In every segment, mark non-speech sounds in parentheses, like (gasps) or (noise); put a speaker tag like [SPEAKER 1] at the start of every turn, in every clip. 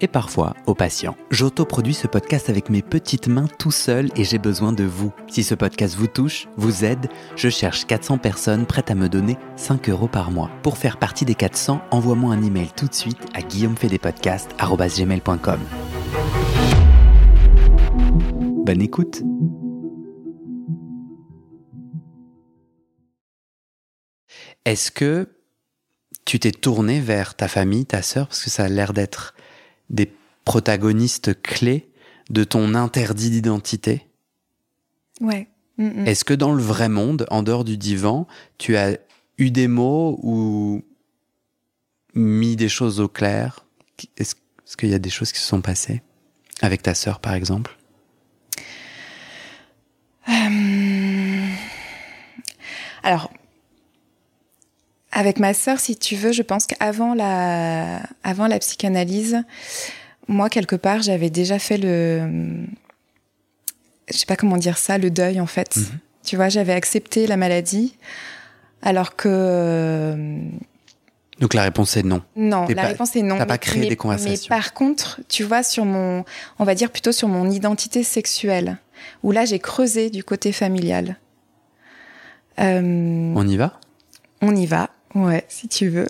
[SPEAKER 1] et parfois au patient. J'autoproduis ce podcast avec mes petites mains tout seul et j'ai besoin de vous. Si ce podcast vous touche, vous aide, je cherche 400 personnes prêtes à me donner 5 euros par mois. Pour faire partie des 400, envoie-moi un email tout de suite à guillaumefedepodcast.com. Bonne écoute Est-ce que tu t'es tourné vers ta famille, ta sœur, parce que ça a l'air d'être des protagonistes clés de ton interdit d'identité.
[SPEAKER 2] Ouais.
[SPEAKER 1] Est-ce que dans le vrai monde, en dehors du divan, tu as eu des mots ou mis des choses au clair Est-ce qu'il y a des choses qui se sont passées avec ta sœur, par exemple?
[SPEAKER 2] Euh... Alors, avec ma sœur, si tu veux, je pense qu'avant la, avant la psychanalyse, moi, quelque part, j'avais déjà fait le. Je sais pas comment dire ça, le deuil, en fait. Mhm. Tu vois, j'avais accepté la maladie, alors que.
[SPEAKER 1] Donc la réponse est non.
[SPEAKER 2] Non, la réponse est non.
[SPEAKER 1] T'as pas créé des conversations.
[SPEAKER 2] Mais par contre, tu vois, sur mon, on va dire plutôt sur mon identité sexuelle, où là j'ai creusé du côté familial.
[SPEAKER 1] Euh, on y va?
[SPEAKER 2] On y va. Ouais, si tu veux.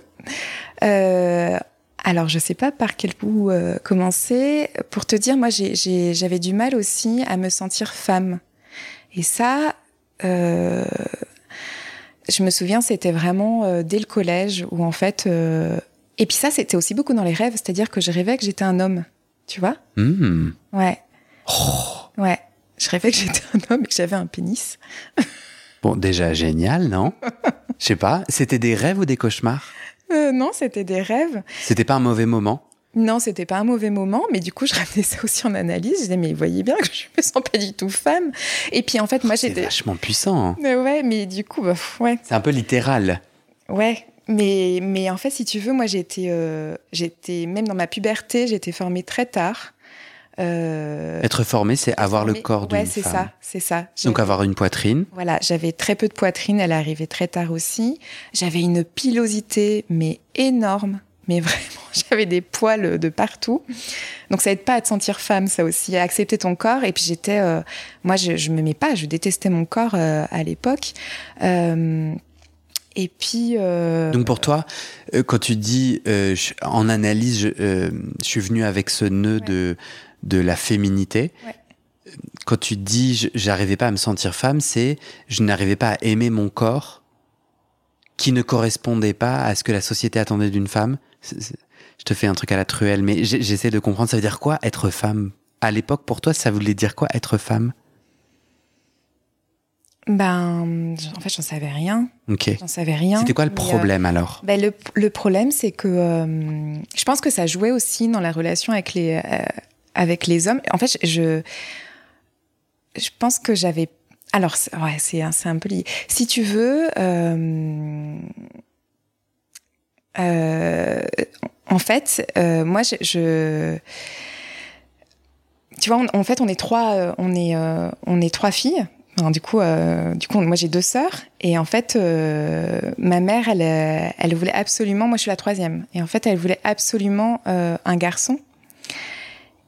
[SPEAKER 2] Euh, alors, je sais pas par quel bout euh, commencer. Pour te dire, moi, j'avais du mal aussi à me sentir femme. Et ça, euh, je me souviens, c'était vraiment euh, dès le collège où en fait. Euh, et puis ça, c'était aussi beaucoup dans les rêves, c'est-à-dire que je rêvais que j'étais un homme. Tu vois?
[SPEAKER 1] Mmh.
[SPEAKER 2] Ouais. Oh. Ouais. Je rêvais que j'étais un homme et que j'avais un pénis. (laughs)
[SPEAKER 1] Bon, déjà génial, non (laughs) Je sais pas. C'était des rêves ou des cauchemars
[SPEAKER 2] euh, Non, c'était des rêves.
[SPEAKER 1] C'était pas un mauvais moment
[SPEAKER 2] non, c'était pas un mauvais moment, mais du coup, je ramenais ça aussi en analyse. Je disais, mais vous voyez bien que je me sens pas du tout femme. Et puis, en fait, moi, j'étais.
[SPEAKER 1] C'est vachement puissant. Hein.
[SPEAKER 2] Mais ouais, mais du coup, bah, ouais.
[SPEAKER 1] C'est un peu littéral.
[SPEAKER 2] Ouais, mais, mais en fait, si tu veux, moi, j'étais, euh, j'étais, même dans ma puberté, j'étais formée très tard.
[SPEAKER 1] Euh, Être formé, c'est avoir le corps d'une
[SPEAKER 2] ouais, c'est ça, c'est ça.
[SPEAKER 1] Donc avoir une poitrine.
[SPEAKER 2] Voilà, j'avais très peu de poitrine, elle arrivait très tard aussi. J'avais une pilosité, mais énorme, mais (laughs) vraiment, j'avais des poils de partout. Donc ça aide pas à te sentir femme, ça aussi, à accepter ton corps. Et puis j'étais, euh, moi, je, je me mets pas, je détestais mon corps euh, à l'époque. Euh, et puis. Euh...
[SPEAKER 1] Donc pour toi, euh, quand tu dis euh, en analyse, je, euh, je, suis venu avec ce nœud ouais. de de la féminité.
[SPEAKER 2] Ouais.
[SPEAKER 1] Quand tu dis j'arrivais pas à me sentir femme, c'est je n'arrivais pas à aimer mon corps qui ne correspondait pas à ce que la société attendait d'une femme. C est, c est, je te fais un truc à la truelle, mais j'essaie de comprendre. Ça veut dire quoi être femme? À l'époque, pour toi, ça voulait dire quoi être femme?
[SPEAKER 2] Ben, en fait, j'en savais rien.
[SPEAKER 1] Ok.
[SPEAKER 2] J'en savais rien.
[SPEAKER 1] C'était quoi le problème
[SPEAKER 2] euh,
[SPEAKER 1] alors?
[SPEAKER 2] ben, le, le, problème, c'est que euh, je pense que ça jouait aussi dans la relation avec les, euh, avec les hommes. En fait, je, je pense que j'avais. Alors, ouais, c'est un peu lié. Si tu veux, euh, euh, en fait, euh, moi, je, tu vois, en, fait, on est trois, on est, on est trois filles. Du coup, du coup, moi, j'ai deux sœurs, et en fait, ma mère, elle, elle voulait absolument. Moi, je suis la troisième, et en fait, elle voulait absolument un garçon.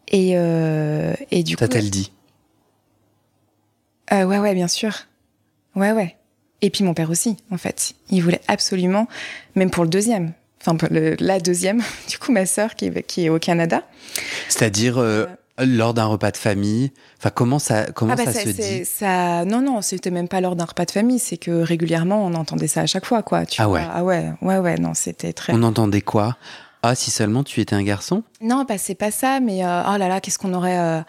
[SPEAKER 2] Et, euh, et du coup.
[SPEAKER 1] T'a-t-elle dit
[SPEAKER 2] euh, Ouais, ouais, bien sûr. Ouais, ouais. Et puis mon père aussi, en fait. Il voulait absolument, même pour le deuxième, enfin le, la deuxième, (laughs) du coup ma sœur qui, qui est au Canada.
[SPEAKER 1] C'est-à-dire euh, lors d'un repas de famille. Enfin, comment ça, comment
[SPEAKER 2] ah bah
[SPEAKER 1] ça se dit
[SPEAKER 2] ça, Non, non, c'était même pas lors d'un repas de famille. C'est que régulièrement on entendait ça à chaque fois, quoi. Tu
[SPEAKER 1] ah
[SPEAKER 2] vois
[SPEAKER 1] ouais.
[SPEAKER 2] Ah ouais, ouais, ouais. Non, c'était très.
[SPEAKER 1] On entendait quoi? Ah, si seulement tu étais un garçon?
[SPEAKER 2] Non, bah, c'est pas ça, mais euh, oh là là, qu'est-ce qu'on aurait. Euh,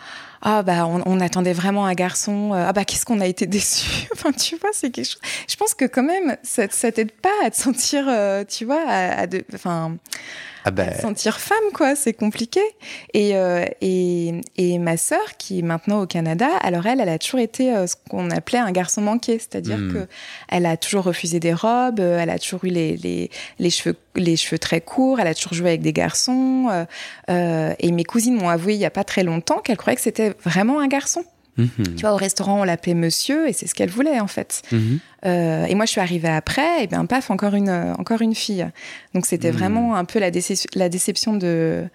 [SPEAKER 2] ah bah on, attendait vraiment un garçon, ah bah qu'est-ce qu'on a été (laughs) déçus? enfin tu vois, c'est quelque chose. Je pense que quand même ça, ça t'aide pas à te sentir, tu vois, à, à de, enfin ah ben... sentir femme, quoi. C'est compliqué. Et, euh, et, et, ma sœur, qui est maintenant au Canada, alors elle, elle a toujours été euh, ce qu'on appelait un garçon manqué, c'est-à-dire hmm. que elle a toujours refusé des robes, euh, elle a toujours eu les, les, les, cheveux les cheveux très courts, elle a toujours joué avec des garçons. et mes cousines m'ont avoué il y a pas très longtemps qu'elles croyaient que c'était vraiment un garçon. Mhm. Tu vois, au restaurant, on l'appelait monsieur et c'est ce qu'elle voulait en fait. Mhm. Euh, et moi, je suis arrivée après, et bien paf, encore une, encore une fille. Donc c'était mhm. vraiment un peu la, la déception de,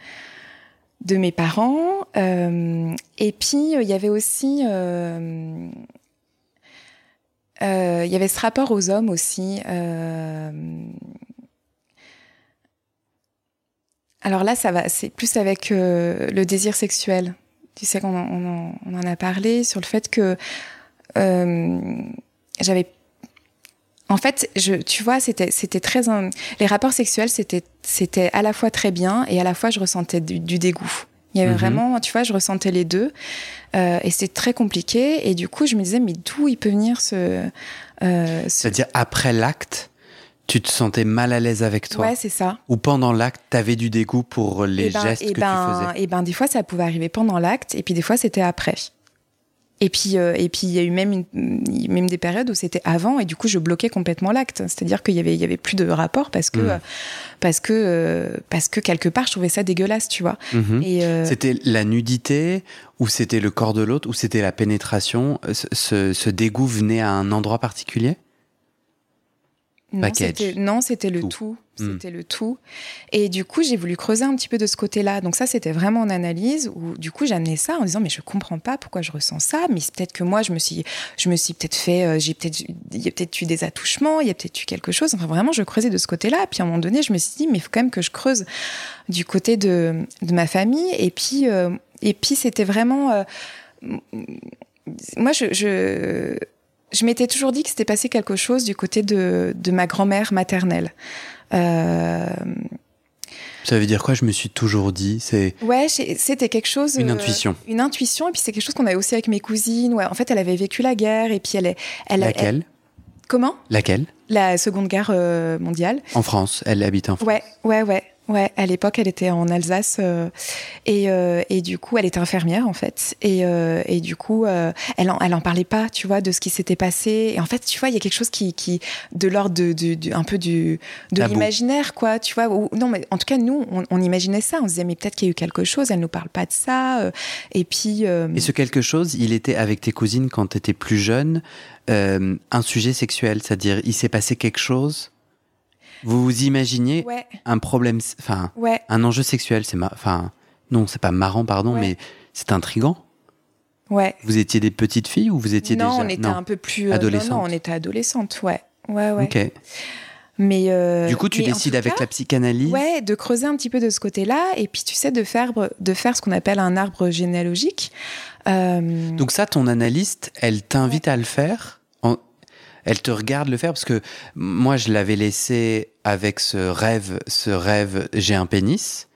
[SPEAKER 2] de mes parents. Euh, et puis, il y avait aussi. Euh, il y avait ce rapport aux hommes aussi. alors là, ça va, c'est plus avec le désir sexuel. Tu sais qu'on en, on en, a parlé sur le fait que euh, j'avais en fait, je, tu vois, c'était, c'était très, les rapports sexuels, c'était, c'était à la fois très bien et à la fois je ressentais du, dégoût. Il y avait mhm. vraiment, tu vois, je ressentais les deux euh, et c'était très compliqué. Et du coup, je me disais, mais d'où il peut venir ce,
[SPEAKER 1] euh, ce... C'est-à-dire après l'acte, tu te sentais mal à l'aise avec toi
[SPEAKER 2] Ouais, c'est ça.
[SPEAKER 1] Ou pendant l'acte, tu avais du dégoût pour les
[SPEAKER 2] eh ben,
[SPEAKER 1] gestes
[SPEAKER 2] eh
[SPEAKER 1] que
[SPEAKER 2] ben,
[SPEAKER 1] tu faisais
[SPEAKER 2] Et eh ben, des fois, ça pouvait arriver pendant l'acte, et puis des fois, c'était après. Et puis, euh, et puis, il y a eu même, une, même des périodes où c'était avant, et du coup, je bloquais complètement l'acte. C'est-à-dire qu'il y avait, il y avait plus de rapport parce que, mmh. parce que, euh, parce que quelque part, je trouvais ça dégueulasse, tu vois.
[SPEAKER 1] Mmh. Et euh, c'était la nudité, ou c'était le corps de l'autre, ou c'était la pénétration? Ce, ce dégoût venait à un endroit particulier?
[SPEAKER 2] Non, c'était le tout. Hmm. C'était le tout. Et du coup, j'ai voulu creuser un petit peu de ce côté-là. Donc ça, c'était vraiment en analyse où du coup, j'amenais ça en disant mais je comprends pas pourquoi je ressens ça. Mais c'est peut-être que moi, je me suis, je me suis peut-être fait, euh, j'ai peut-être, il y a peut-être eu des attouchements, il y a peut-être eu quelque chose. Enfin, vraiment, je creusais de ce côté-là. Puis à un moment donné, je me suis dit mais il faut quand même que je creuse du côté de, de ma famille. Et puis, euh, et puis, c'était vraiment, euh, moi, je, je je m'étais toujours dit que c'était passé quelque chose du côté de, de ma grand-mère maternelle. Euh...
[SPEAKER 1] Ça veut dire quoi Je me suis toujours dit, c'est.
[SPEAKER 2] Ouais, c'était quelque chose.
[SPEAKER 1] Une euh, intuition.
[SPEAKER 2] Une intuition, et puis c'est quelque chose qu'on avait aussi avec mes cousines. Ouais, en fait, elle avait vécu la guerre, et puis elle est. Elle,
[SPEAKER 1] Laquelle?
[SPEAKER 2] Comment?
[SPEAKER 1] Laquelle?
[SPEAKER 2] La Seconde Guerre euh, mondiale.
[SPEAKER 1] En France, elle habite en France.
[SPEAKER 2] Ouais, ouais, ouais. Ouais, à l'époque, elle était en Alsace euh, et, euh, et, du coup, elle était infirmière en fait. Et, euh, et du coup, elle, en, elle en parlait pas, tu vois, de ce qui s'était passé. Et en fait, tu vois, il y a quelque chose qui, qui de l'ordre de, de, un peu du de l'imaginaire, quoi, tu vois. non, mais en tout cas, nous, on, on, imaginait ça. On se disait, mais peut-être qu'il y a eu quelque chose. Elle nous parle pas de ça. et puis.
[SPEAKER 1] Et ce quelque chose, il était avec tes cousines quand tu étais plus jeune, un sujet sexuel, c'est-à-dire, il s'est passé quelque chose vous vous imaginiez un problème, enfin, un enjeu sexuel, c'est enfin, non, c'est pas marrant, pardon, mais c'est intrigant.
[SPEAKER 2] Ouais.
[SPEAKER 1] Vous étiez des petites filles ou vous étiez
[SPEAKER 2] non,
[SPEAKER 1] déjà
[SPEAKER 2] on était un peu plus
[SPEAKER 1] euh, adolescente.
[SPEAKER 2] Non, on était adolescente, ouais, ouais, ouais.
[SPEAKER 1] Ok.
[SPEAKER 2] Mais euh,
[SPEAKER 1] du coup, tu décides avec la psychanalyse.
[SPEAKER 2] Ouais, de creuser un petit peu de ce côté-là, et puis tu sais de faire de faire ce qu'on appelle un arbre généalogique.
[SPEAKER 1] Euh, Donc ça, ton analyste, elle t'invite à le faire elle te regarde le faire parce que moi je l'avais laissé avec ce rêve, ce rêve, j'ai un pénis.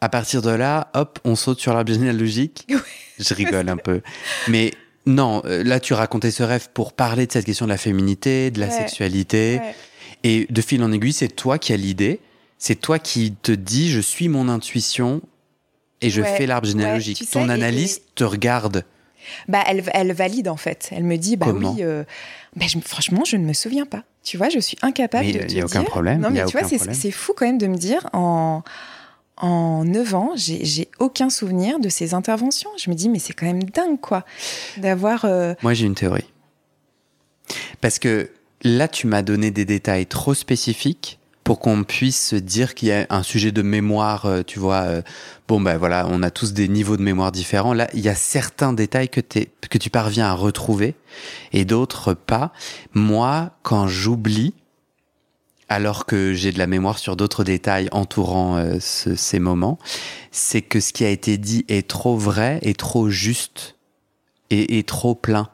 [SPEAKER 1] À partir de là, hop, on saute sur l'arbre généalogique. (laughs) Je rigole un peu. Mais non, euh, là tu racontais ce rêve pour parler de cette question de la féminité, de la sexualité. Et de fil en aiguille, c'est toi qui as l'idée. C'est toi qui te dis, je suis mon intuition et je fais l'arbre généalogique. Ton analyste te regarde.
[SPEAKER 2] Bah, elle, elle valide en fait. Elle me dit, bah oui. Euh, ben, franchement, je ne me souviens pas. Tu vois, je suis incapable de te dire. Il n'y
[SPEAKER 1] a aucun problème.
[SPEAKER 2] Non, mais tu vois, c'est fou quand même de me dire en en 9 ans, j'ai aucun souvenir de ces interventions. Je me dis, mais c'est quand même dingue, quoi, d'avoir. Euh,
[SPEAKER 1] Moi, j'ai une théorie. Parce que là, tu m'as donné des détails trop spécifiques pour qu'on puisse se dire qu'il y a un sujet de mémoire, euh, tu vois. Euh, bon, ben voilà, on a tous des niveaux de mémoire différents. Là, il y a certains détails que, que tu parviens à retrouver et d'autres pas. Moi, quand j'oublie, alors que j'ai de la mémoire sur d'autres détails entourant euh, ces moments, c'est que ce qui a été dit est trop vrai et trop juste et, et trop plein.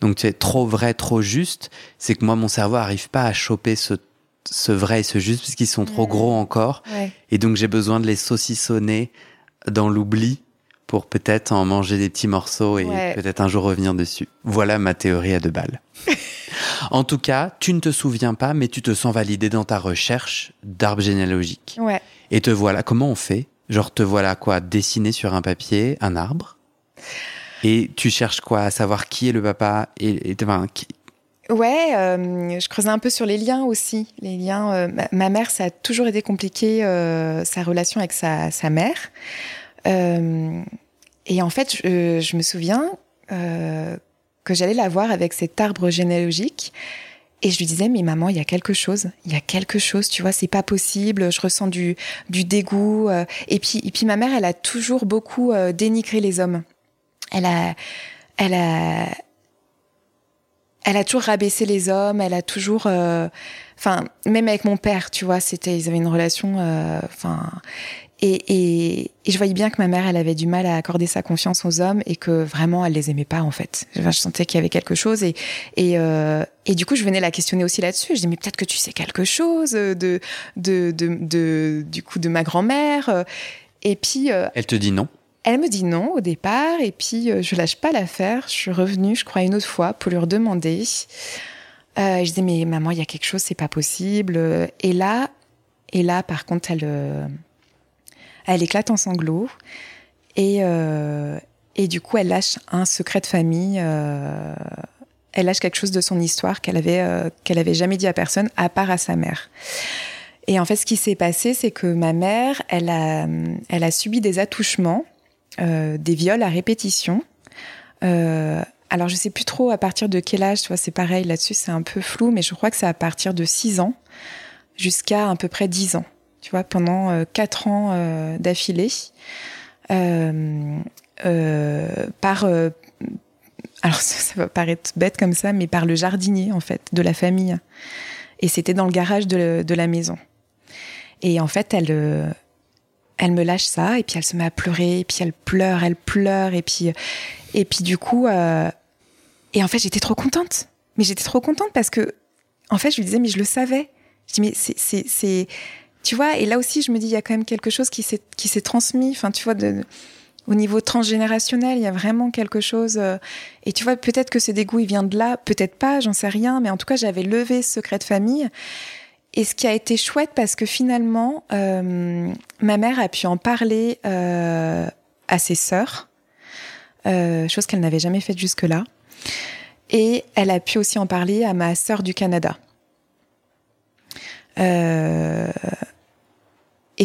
[SPEAKER 1] Donc, tu sais, trop vrai, trop juste, c'est que moi, mon cerveau arrive pas à choper ce ce vrai et ce juste parce qu'ils sont trop gros encore. Et donc j'ai besoin de les saucissonner dans l'oubli pour peut-être en manger des petits morceaux et peut-être un jour revenir dessus. Voilà ma théorie à deux balles. (laughs) en tout cas, tu ne te souviens pas, mais tu te sens validé dans ta recherche d'arbre généalogique.
[SPEAKER 2] Ouais.
[SPEAKER 1] Et te voilà, comment on fait? Genre, te voilà quoi Dessiner sur un papier un arbre? Et tu cherches quoi? À savoir qui est le papa et, et enfin, qui,
[SPEAKER 2] Ouais, euh, je creusais un peu sur les liens aussi. Les liens. Euh, ma, mère, ça a toujours été compliqué euh, sa relation avec sa, sa mère. et en fait, je, je me souviens que j'allais la voir avec cet arbre généalogique. Et je lui disais, mais maman, il y a quelque chose, il y a quelque chose, tu vois, c'est pas possible, je ressens du, du dégoût. Et puis, et puis ma mère, elle a toujours beaucoup dénigré les hommes. Elle a, elle a, elle a toujours rabaissé les hommes, elle a toujours, euh, enfin, même avec mon père, tu vois, c'était, ils avaient une relation, euh, enfin, et, et, et, je voyais bien que ma mère, elle avait du mal à accorder sa confiance aux hommes et que vraiment, elle les aimait pas en fait. je sentais qu'il y avait quelque chose et et, euh, et du coup, je venais la questionner aussi là-dessus. Je dis mais peut-être que tu sais quelque chose de de de, de du coup de ma grand-mère. Et puis.
[SPEAKER 1] elle te dit non?
[SPEAKER 2] Elle me dit non au départ, et puis euh, je lâche pas l'affaire. Je suis revenue, je crois, une autre fois pour lui redemander. Euh, je disais, mais maman, il y a quelque chose, c'est pas possible. Et là, et là, par contre, elle, euh, elle éclate en sanglots. Et, et du coup, elle lâche un secret de famille. elle lâche quelque chose de son histoire qu'elle avait, qu'elle avait jamais dit à personne, à part à sa mère. Et en fait, ce qui s'est passé, c'est que ma mère, elle a, elle a subi des attouchements des viols à répétition. Euh, alors je sais plus trop à partir de quel âge, tu vois, c'est pareil là-dessus, c'est un peu flou, mais je crois que c'est à partir de 6 ans jusqu'à à peu près 10 ans, tu vois, pendant euh, 4 ans euh, d'affilée. Euh, par alors (laughs) ça, va paraître bête comme ça, mais par le jardinier en fait de la famille. Et c'était dans le garage de, de, la maison. Et en fait, elle, elle me lâche ça et puis elle se met à pleurer et puis elle pleure, elle pleure et puis et puis du coup euh, et en fait j'étais trop contente. Mais j'étais trop contente parce que en fait je lui disais mais je le savais. Je dis mais c'est c'est tu vois et là aussi je me dis il y a quand même quelque chose qui s'est qui s'est transmis enfin tu vois de, au niveau transgénérationnel, il y a vraiment quelque chose. Euh, et tu vois, peut-être que ce dégoût, il vient de là, peut-être pas, j'en sais rien, mais en tout cas, j'avais levé ce secret de famille. Et ce qui a été chouette parce que finalement, euh, ma mère a pu en parler euh, à ses sœurs, euh, chose qu'elle n'avait jamais faite jusque-là. Et elle a pu aussi en parler à ma sœur du Canada. et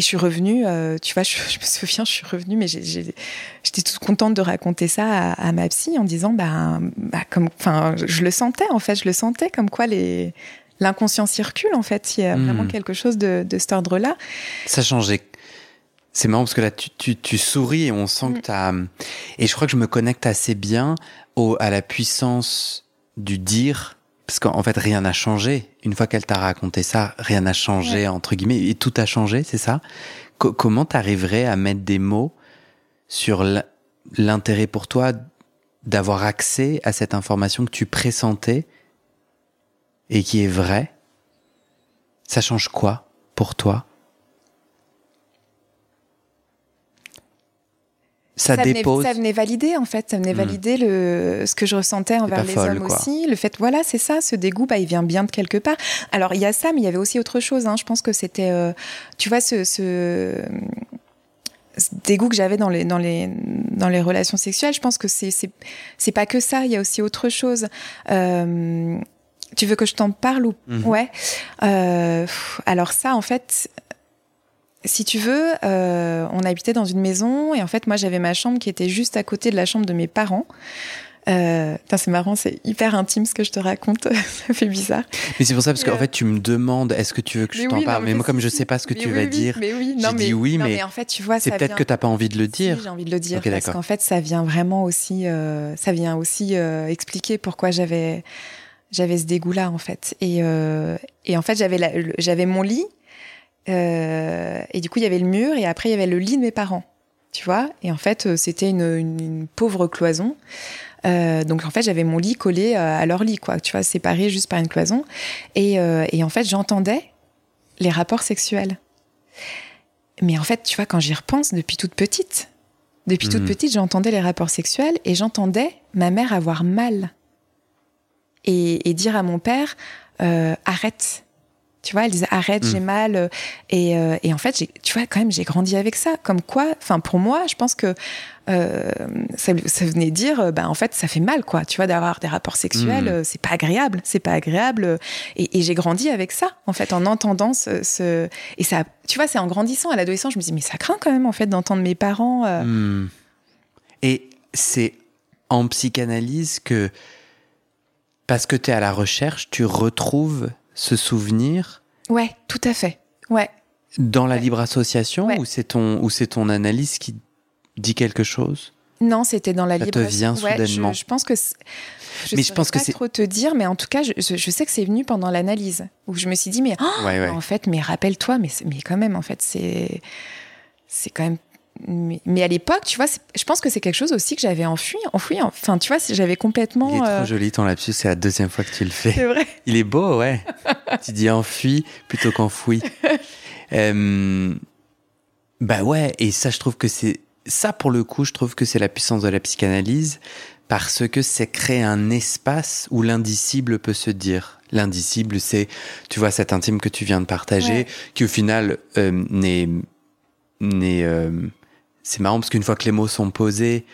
[SPEAKER 2] je suis revenue, tu vois, je, me souviens, je suis revenue, mais j'étais toute contente de raconter ça à, ma psy en disant, bah comme, enfin, je le sentais en fait, je le sentais comme quoi les l'inconscient circule en fait. Il y a hmm. vraiment quelque chose de, de cet ordre-là.
[SPEAKER 1] Ça changeait. C'est marrant parce que là, tu, tu, tu souris et on sent que hmm. tu as. Et je crois que je me connecte assez bien au, à la puissance du dire. Parce qu'en fait, rien n'a changé. Une fois qu'elle t'a raconté ça, rien n'a changé, entre guillemets. Et tout a changé, c'est ça? Comment t'arriverais à mettre des mots sur l'intérêt pour toi d'avoir accès à cette information que tu pressentais et qui est vrai, ça change quoi pour toi?
[SPEAKER 2] Ça, dépose. Venait, ça venait valider en fait, ça venait hmm. valider le ce que je ressentais envers les hommes aussi. Le fait, voilà, c'est ça, ce dégoût, bah, il vient bien de quelque part. Alors il y a ça, mais il y avait aussi autre chose. Hein. Je pense que c'était, euh, tu vois, ce, ce, dégoût que j'avais dans les dans les dans les relations sexuelles. Je pense que c'est c'est c'est pas que ça. Il y a aussi autre chose. Euh, tu veux que je t'en parle ou mhm. ouais euh, Alors ça, en fait, si tu veux, euh, on habitait dans une maison et en fait, moi, j'avais ma chambre qui était juste à côté de la chambre de mes parents. Euh, c'est marrant, c'est hyper intime ce que je te raconte, (laughs) ça fait bizarre.
[SPEAKER 1] Mais c'est pour ça parce qu'en fait tu me demandes est-ce que tu veux que je t'en parle, mais, moi comme je sais pas ce que tu vas dire,
[SPEAKER 2] mais oui, non,
[SPEAKER 1] mais, oui,
[SPEAKER 2] mais, en fait tu vois,
[SPEAKER 1] c'est peut-être que t'as pas envie de le dire.
[SPEAKER 2] j'ai envie de le dire parce qu'en fait ça vient vraiment aussi, euh, ça vient aussi euh, expliquer pourquoi j'avais j'avais ce dégoût-là en fait. Et, euh, et en fait, j'avais j'avais mon lit euh, et du coup, il y avait le mur et après il y avait le lit de mes parents, tu vois. Et en fait, euh, c'était une, une, pauvre cloison. Euh, donc en fait, j'avais mon lit collé à leur lit, quoi, tu vois, séparé juste par une cloison. Et, et en fait, j'entendais les rapports sexuels. Mais en fait, tu vois, quand j'y repense depuis toute petite, Depuis toute
[SPEAKER 1] Mhm.
[SPEAKER 2] petite, j'entendais les rapports sexuels et j'entendais ma mère avoir mal. Et, et dire à mon père, euh, arrête. Tu vois, elle disait arrête, j'ai mal. euh, Et, euh, et en fait, tu vois, quand même, j'ai grandi avec ça. Comme quoi, enfin, pour moi, je pense que euh, ça, ça venait dire, bah, en fait, ça fait mal, quoi. Tu vois, d'avoir des rapports sexuels, euh, c'est pas agréable, c'est pas agréable. Et, et j'ai grandi avec ça, en fait, en entendant ce, ce- et ça, tu vois, c'est en grandissant à l'adolescence, je me dis, mais ça craint quand même, en fait, d'entendre mes parents. euh,
[SPEAKER 1] Hmm. Et c'est en psychanalyse que, parce que tu es à la recherche, tu retrouves ce souvenir
[SPEAKER 2] Ouais, tout à fait. Ouais.
[SPEAKER 1] dans la
[SPEAKER 2] Ouais.
[SPEAKER 1] libre association
[SPEAKER 2] Ouais.
[SPEAKER 1] ou c'est ton, ou c'est ton analyse qui dit quelque chose?
[SPEAKER 2] Non, c'était dans la
[SPEAKER 1] Ça te
[SPEAKER 2] libre.
[SPEAKER 1] vient
[SPEAKER 2] Ouais,
[SPEAKER 1] soudainement.
[SPEAKER 2] Je, je pense que. Je
[SPEAKER 1] Mais je pense que
[SPEAKER 2] pas
[SPEAKER 1] c'est-
[SPEAKER 2] trop te dire, mais en tout cas, je, sais que c'est venu pendant l'analyse où je me suis dit, mais oh, en fait, mais rappelle-toi, mais mais quand même, en fait, c'est c'est quand même. Mais, mais à l'époque, tu vois, je pense que c'est quelque chose aussi que j'avais enfui, enfoui. Enfin, tu vois, j'avais complètement.
[SPEAKER 1] Il est
[SPEAKER 2] euh,
[SPEAKER 1] trop joli ton lapsus, c'est la deuxième fois que tu le fais.
[SPEAKER 2] C'est vrai. (laughs)
[SPEAKER 1] Il est beau, ouais. tu dis enfui plutôt qu'enfoui. (laughs) Euh, bah ouais, et ça, je trouve que c'est. Ça, pour le coup, je trouve que c'est la puissance de la psychanalyse parce que c'est créer un espace où l'indicible peut se dire. L'indicible, c'est, tu vois, cet intime que tu viens de partager,
[SPEAKER 2] Ouais.
[SPEAKER 1] qui au final euh, n'est. n'est euh, c'est marrant parce qu'une fois que les mots sont posés,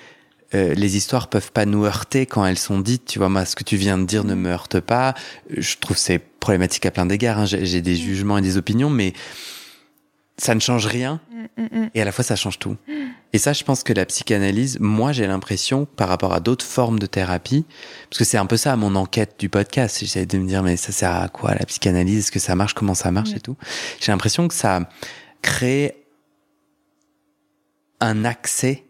[SPEAKER 1] euh, les histoires peuvent pas nous heurter quand elles sont dites. Tu vois, moi, ce que tu viens de dire ne me heurte pas. Je trouve c'est problématique à plein d'égards. hein. J'ai des jugements et des opinions, mais ça ne change rien
[SPEAKER 2] Mm, mm, mm.
[SPEAKER 1] et à la fois ça change tout. Et ça, je pense que la psychanalyse, moi, j'ai l'impression, par rapport à d'autres formes de thérapie, parce que c'est un peu ça mon enquête du podcast. J'essaie de me dire, mais ça sert à quoi la psychanalyse? Est-ce que ça marche? Comment ça marche? Et tout J'ai l'impression que ça crée un accès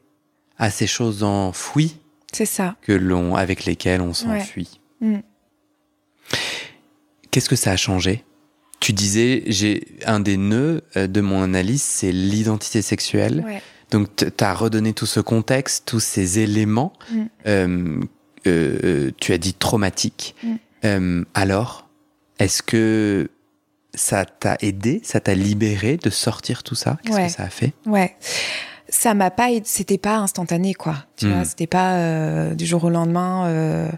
[SPEAKER 1] à ces choses enfouies
[SPEAKER 2] C'est ça.
[SPEAKER 1] que l'on, avec lesquelles on s'enfuit.
[SPEAKER 2] Mm.
[SPEAKER 1] Qu'est-ce que ça a changé? Tu disais, j'ai un des nœuds euh, de mon analyse, c'est l'identité sexuelle.
[SPEAKER 2] Ouais.
[SPEAKER 1] Donc, tu as redonné tout ce contexte, tous ces éléments.
[SPEAKER 2] Mm.
[SPEAKER 1] Euh, euh, tu as dit traumatique.
[SPEAKER 2] Mm.
[SPEAKER 1] Euh, alors, est-ce que ça t'a aidé, ça t'a libéré de sortir tout ça? Qu'est-ce
[SPEAKER 2] Ouais.
[SPEAKER 1] que ça a fait?
[SPEAKER 2] Ouais. Ça m'a pas, c'était pas instantané quoi. Tu
[SPEAKER 1] Mm.
[SPEAKER 2] vois, c'était pas euh, du jour au lendemain. euh,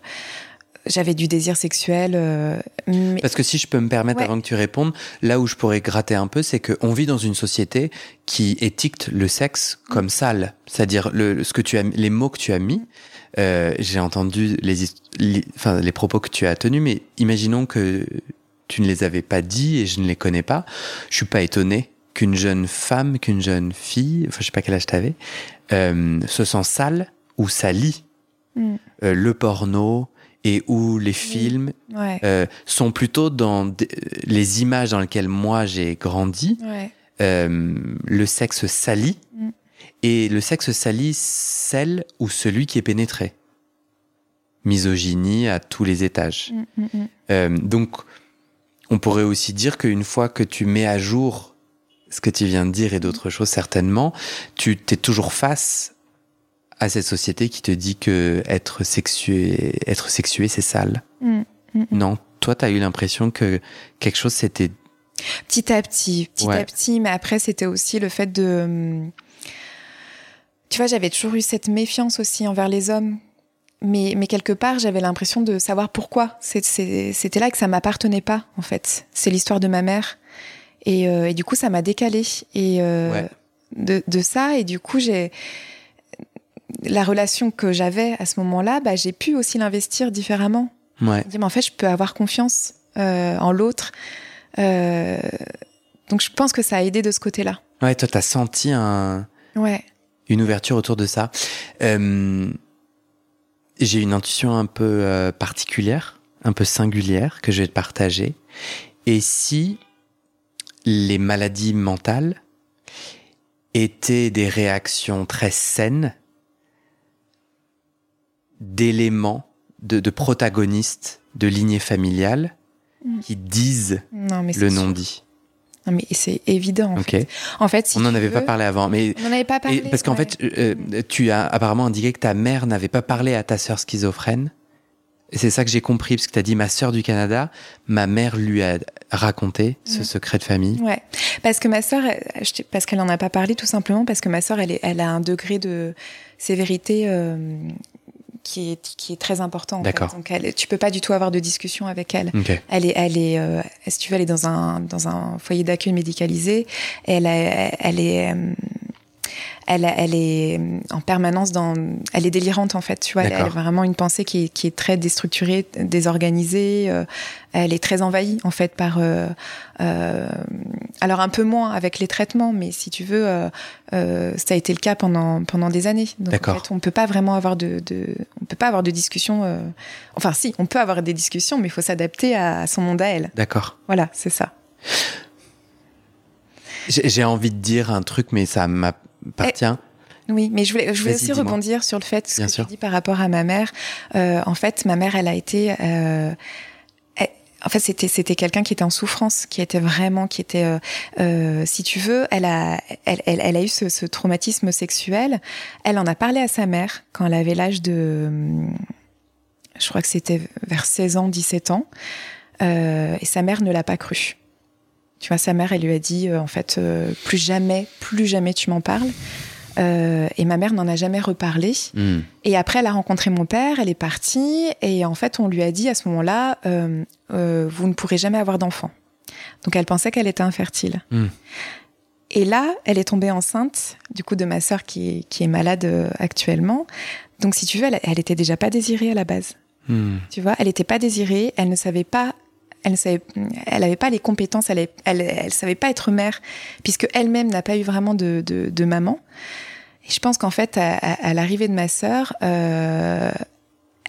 [SPEAKER 2] J'avais du désir sexuel. euh, mais
[SPEAKER 1] Parce que si je peux me permettre,
[SPEAKER 2] Ouais.
[SPEAKER 1] avant que tu répondes, là où je pourrais gratter un peu, c'est qu'on vit dans une société qui étiquette le sexe
[SPEAKER 2] Mm.
[SPEAKER 1] comme sale. C'est-à-dire le, ce que tu as, les mots que tu as mis. euh, J'ai entendu les, les, enfin, les propos que tu as tenus, mais imaginons que tu ne les avais pas dit et je ne les connais pas. Je suis pas étonné qu'une jeune femme, qu'une jeune fille, enfin je sais pas quel âge t'avais, euh, se sent sale ou salie.
[SPEAKER 2] Mm.
[SPEAKER 1] Euh, le porno et où les films
[SPEAKER 2] ouais.
[SPEAKER 1] euh, sont plutôt dans des- les images dans lesquelles moi j'ai grandi.
[SPEAKER 2] ouais.
[SPEAKER 1] Euh, le sexe sali
[SPEAKER 2] Mm.
[SPEAKER 1] et le sexe sali celle ou celui qui est pénétré. Misogynie à tous les étages.
[SPEAKER 2] Mm, mm, mm.
[SPEAKER 1] Euh, donc, on pourrait aussi dire qu'une fois que tu mets à jour ce que tu viens de dire et d'autres choses certainement, tu t'es toujours face à cette société qui te dit que être sexué, être sexué, c'est sale.
[SPEAKER 2] Mm, mm, mm.
[SPEAKER 1] Non, toi, tu as eu l'impression que quelque chose s'était...
[SPEAKER 2] Petit à petit, petit
[SPEAKER 1] Ouais.
[SPEAKER 2] à petit, mais après c'était aussi le fait de, tu vois, j'avais toujours eu cette méfiance aussi envers les hommes, mais mais quelque part j'avais l'impression de savoir pourquoi. C'était là que ça m'appartenait pas en fait. C'est l'histoire de ma mère et, euh, et du coup ça m'a décalé et euh,
[SPEAKER 1] Ouais.
[SPEAKER 2] de, de ça et du coup j'ai la relation que j'avais à ce moment-là, bah, j'ai pu aussi l'investir différemment.
[SPEAKER 1] Ouais.
[SPEAKER 2] Dire, mais en fait, je peux avoir confiance euh, en l'autre. Donc, je pense que ça a aidé de ce côté-là.
[SPEAKER 1] Ouais, toi, t'as senti un,
[SPEAKER 2] Ouais.
[SPEAKER 1] une ouverture autour de ça. J'ai une intuition un peu particulière, un peu singulière, que je vais te partager. Et si les maladies mentales étaient des réactions très saines d'éléments, de, de protagonistes de lignée familiale
[SPEAKER 2] Mm.
[SPEAKER 1] qui disent
[SPEAKER 2] Non, mais c'est
[SPEAKER 1] le non-dit.
[SPEAKER 2] Non, mais c'est évident. En fait, en fait si
[SPEAKER 1] On n'en avait pas parlé avant, mais
[SPEAKER 2] On n'en avait pas parlé.
[SPEAKER 1] Et parce qu'en
[SPEAKER 2] ouais.
[SPEAKER 1] fait, euh, tu as apparemment indiqué que ta mère n'avait pas parlé à ta sœur schizophrène Et c'est ça que j'ai compris, parce que tu as dit ma sœur du Canada, ma mère lui a raconté ce secret de famille.
[SPEAKER 2] Ouais, parce que ma sœur, parce qu'elle n'en a pas parlé tout simplement, parce que ma sœur, elle, est, elle a un degré de sévérité euh, qui, est, qui est très important.
[SPEAKER 1] D'accord.
[SPEAKER 2] Donc elle, tu peux pas du tout avoir de discussion avec elle.
[SPEAKER 1] Okay.
[SPEAKER 2] Elle est, elle est, euh, si tu veux, elle est dans un, dans un foyer d'accueil médicalisé. Elle, elle est euh, elle, elle est en permanence dans, elle est délirante en fait. Tu vois, elle, a vraiment une pensée qui est, qui est très déstructurée, désorganisée. Euh, elle est très envahie en fait par. Euh, euh, alors un peu moins avec les traitements, mais si tu veux, euh, ça a été le cas pendant pendant des années. Donc en fait, on peut pas vraiment avoir de, de, on peut pas avoir de discussion. Enfin, si, on peut avoir des discussions, mais il faut s'adapter à son monde à elle.
[SPEAKER 1] D'accord.
[SPEAKER 2] Voilà, c'est ça.
[SPEAKER 1] J'ai envie de dire un truc, mais ça m'a
[SPEAKER 2] oui, mais je voulais, je voulais aussi rebondir sur le fait ce que tu dis par rapport à ma mère. Euh, en fait, ma mère, elle a été, euh, en fait, c'était c'était quelqu'un qui était en souffrance, qui était vraiment, qui était, euh, euh si tu veux, elle a, elle, elle, elle a eu ce, ce, traumatisme sexuel. Elle en a parlé à sa mère quand elle avait l'âge de, je crois que c'était vers 16 ans, 17 ans, euh, et sa mère ne l'a pas cru. Tu vois, sa mère, elle lui a dit, euh, en fait, euh, plus jamais, plus jamais tu m'en parles. Euh, et ma mère n'en a jamais reparlé.
[SPEAKER 1] Hmm.
[SPEAKER 2] Et après, elle a rencontré mon père, elle est partie, et en fait, on lui a dit à ce moment-là, vous ne pourrez jamais avoir d'enfant. Donc, elle pensait qu'elle était infertile.
[SPEAKER 1] Hmm.
[SPEAKER 2] Et là, elle est tombée enceinte, du coup, de ma sœur qui, qui est malade actuellement. Donc, si tu veux, elle, elle était déjà pas désirée à la base.
[SPEAKER 1] Hmm.
[SPEAKER 2] Tu vois, elle n'était pas désirée, elle ne savait pas elle savait, elle avait pas les compétences, elle, elle, elle savait pas être mère, puisque elle-même n'a pas eu vraiment de, de, de maman. Et je pense qu'en fait, à, à, l'arrivée de ma sœur, euh,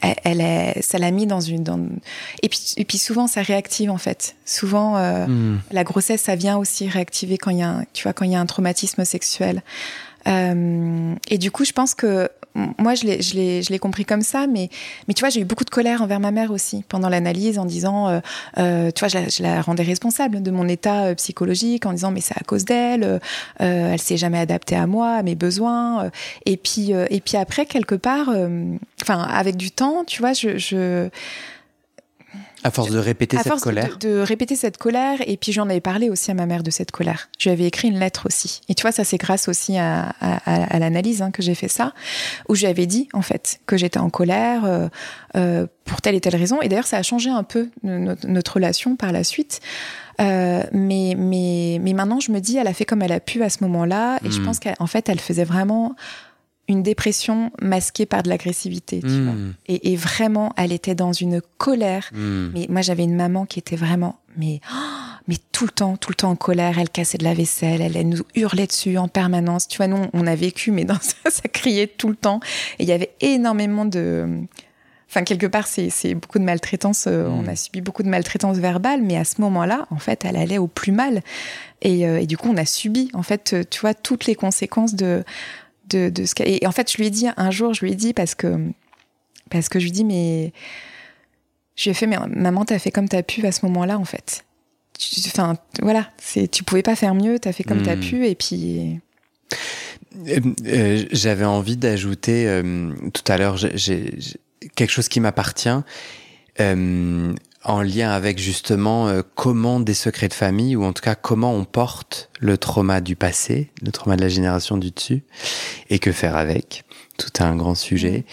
[SPEAKER 2] elle, elle ça l'a mis dans une, dans... et puis et puis souvent ça réactive en fait. Souvent euh,
[SPEAKER 1] mm.
[SPEAKER 2] la grossesse, ça vient aussi réactiver quand il y a, un, tu vois, quand il y a un traumatisme sexuel. Euh, et du coup, je pense que moi, je l'ai, compris comme ça, mais, mais tu vois, j'ai eu beaucoup de colère envers ma mère aussi pendant l'analyse, en disant, euh, euh, tu vois, je la, je la, rendais responsable de mon état euh, psychologique, en disant, mais c'est à cause d'elle, euh, elle s'est jamais adaptée à moi, à mes besoins, et puis, et puis après, quelque part, enfin, avec du temps, tu vois, je, je
[SPEAKER 1] à force de répéter
[SPEAKER 2] à
[SPEAKER 1] cette
[SPEAKER 2] force
[SPEAKER 1] colère.
[SPEAKER 2] De, de, répéter cette colère, et puis j'en avais parlé aussi à ma mère de cette colère. Je lui avais écrit une lettre aussi. Et tu vois, ça c'est grâce aussi à, à, à l'analyse hein, que j'ai fait ça, où je lui avais dit en fait que j'étais en colère euh, euh, pour telle et telle raison. Et d'ailleurs, ça a changé un peu notre, notre relation par la suite. Euh, mais, mais, mais maintenant, je me dis, elle a fait comme elle a pu à ce moment-là, et mmh. je pense qu'en fait, elle faisait vraiment une dépression masquée par de l'agressivité.
[SPEAKER 1] Mmh.
[SPEAKER 2] vois. Et, et, vraiment, elle était dans une colère.
[SPEAKER 1] Mmh.
[SPEAKER 2] Mais moi, j'avais une maman qui était vraiment, mais, oh, (gasps) mais tout le temps, tout le temps en colère. Elle cassait de la vaisselle, elle, elle nous hurlait dessus en permanence. Tu vois, nous, on a vécu, mais dans (laughs) ça, ça criait tout le temps. Et il y avait énormément de, enfin quelque part c'est beaucoup de maltraitance euh, mmh. on a subi beaucoup de maltraitance verbale mais à ce moment-là en fait elle allait au plus mal et, euh, et, du coup on a subi en fait tu vois toutes les conséquences de de, de ce et en fait je lui ai dit un jour je lui ai dit parce que parce que je lui dis mais je lui ai fait mais maman t'as fait comme t'as pu à ce moment-là en fait enfin voilà c'est tu pouvais pas faire mieux t'as fait comme mmh. t'as pu et puis
[SPEAKER 1] euh, euh, j'avais envie d'ajouter euh, tout à l'heure j'ai quelque chose qui m'appartient euh, en lien avec justement euh, comment des secrets de famille, ou en tout cas comment on porte le trauma du passé, le trauma de la génération du dessus, et que faire avec. Tout un grand sujet.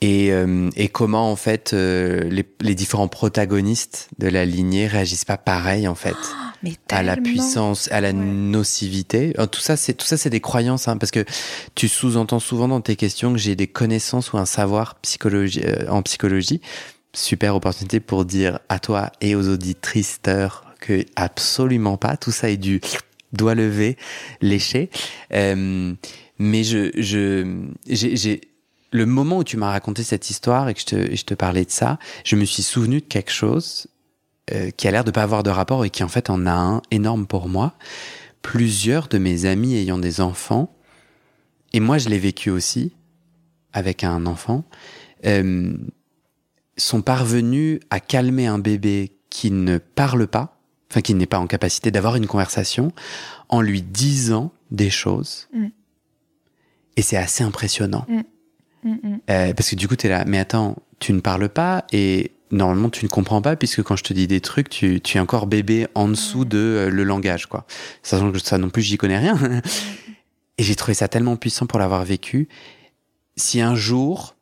[SPEAKER 1] Et, euh, et comment en fait euh, les, les, différents protagonistes de la lignée réagissent pas pareil en fait
[SPEAKER 2] oh,
[SPEAKER 1] à la puissance, à la ouais. nocivité. Tout ça c'est tout ça c'est des croyances hein, parce que tu sous-entends souvent dans tes questions que j'ai des connaissances ou un savoir psychologie euh, en psychologie super opportunité pour dire à toi et aux auditrices que absolument pas. Tout ça est du doigt levé, léché. Euh, mais je, je, j'ai, le moment où tu m'as raconté cette histoire et que je te, je te parlais de ça, je me suis souvenu de quelque chose euh, qui a l'air de pas avoir de rapport et qui en fait en a un énorme pour moi. Plusieurs de mes amis ayant des enfants, et moi je l'ai vécu aussi avec un enfant, euh, sont parvenus à calmer un bébé qui ne parle pas, enfin qui n'est pas en capacité d'avoir une conversation, en lui disant des choses.
[SPEAKER 2] Mm.
[SPEAKER 1] Et c'est assez impressionnant.
[SPEAKER 2] Mm. Mm.
[SPEAKER 1] Euh, parce que du coup, tu es là, mais attends, tu ne parles pas et normalement, tu ne comprends pas puisque quand je te dis des trucs, tu, tu es encore bébé en dessous de euh, le langage, quoi. Sachant que ça non plus, j'y connais rien. (laughs) et j'ai trouvé ça tellement puissant pour l'avoir vécu. Si un jour,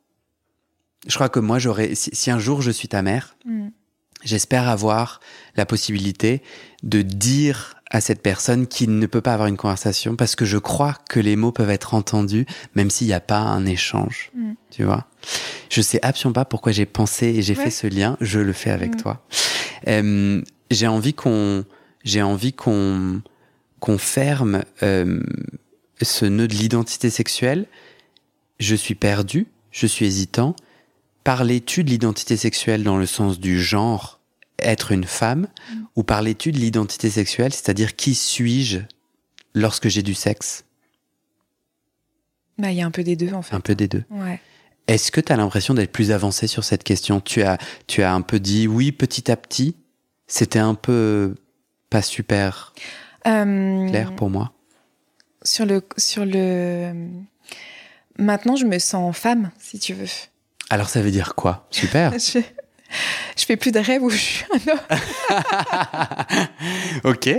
[SPEAKER 1] je crois que moi, j'aurais, si, si un jour je suis ta mère,
[SPEAKER 2] Mm.
[SPEAKER 1] j'espère avoir la possibilité de dire à cette personne qui ne peut pas avoir une conversation parce que je crois que les mots peuvent être entendus même s'il n'y a pas un échange.
[SPEAKER 2] Mm.
[SPEAKER 1] Tu vois Je sais absolument pas pourquoi j'ai pensé et j'ai
[SPEAKER 2] Ouais.
[SPEAKER 1] fait ce lien. Je le fais avec
[SPEAKER 2] Mm.
[SPEAKER 1] toi. Euh, j'ai envie qu'on, j'ai envie qu'on, qu'on ferme euh, ce nœud de l'identité sexuelle. Je suis perdu, je suis hésitant. Parlais-tu de l'identité sexuelle dans le sens du genre être une femme ou parlais-tu de l'identité sexuelle, c'est-à-dire qui suis-je lorsque j'ai du sexe?
[SPEAKER 2] Bah, il y a un peu des deux, en fait.
[SPEAKER 1] Un peu des deux.
[SPEAKER 2] Ouais.
[SPEAKER 1] Est-ce que tu as l'impression d'être plus avancé sur cette question? Tu as, tu as un peu dit oui petit à petit. C'était un peu pas super
[SPEAKER 2] Euh,
[SPEAKER 1] clair pour moi.
[SPEAKER 2] Sur le, sur le. Maintenant, je me sens femme, si tu veux.
[SPEAKER 1] Alors ça veut dire quoi? Super. (laughs)
[SPEAKER 2] Je, je fais plus de rêve où je suis un homme.
[SPEAKER 1] ok.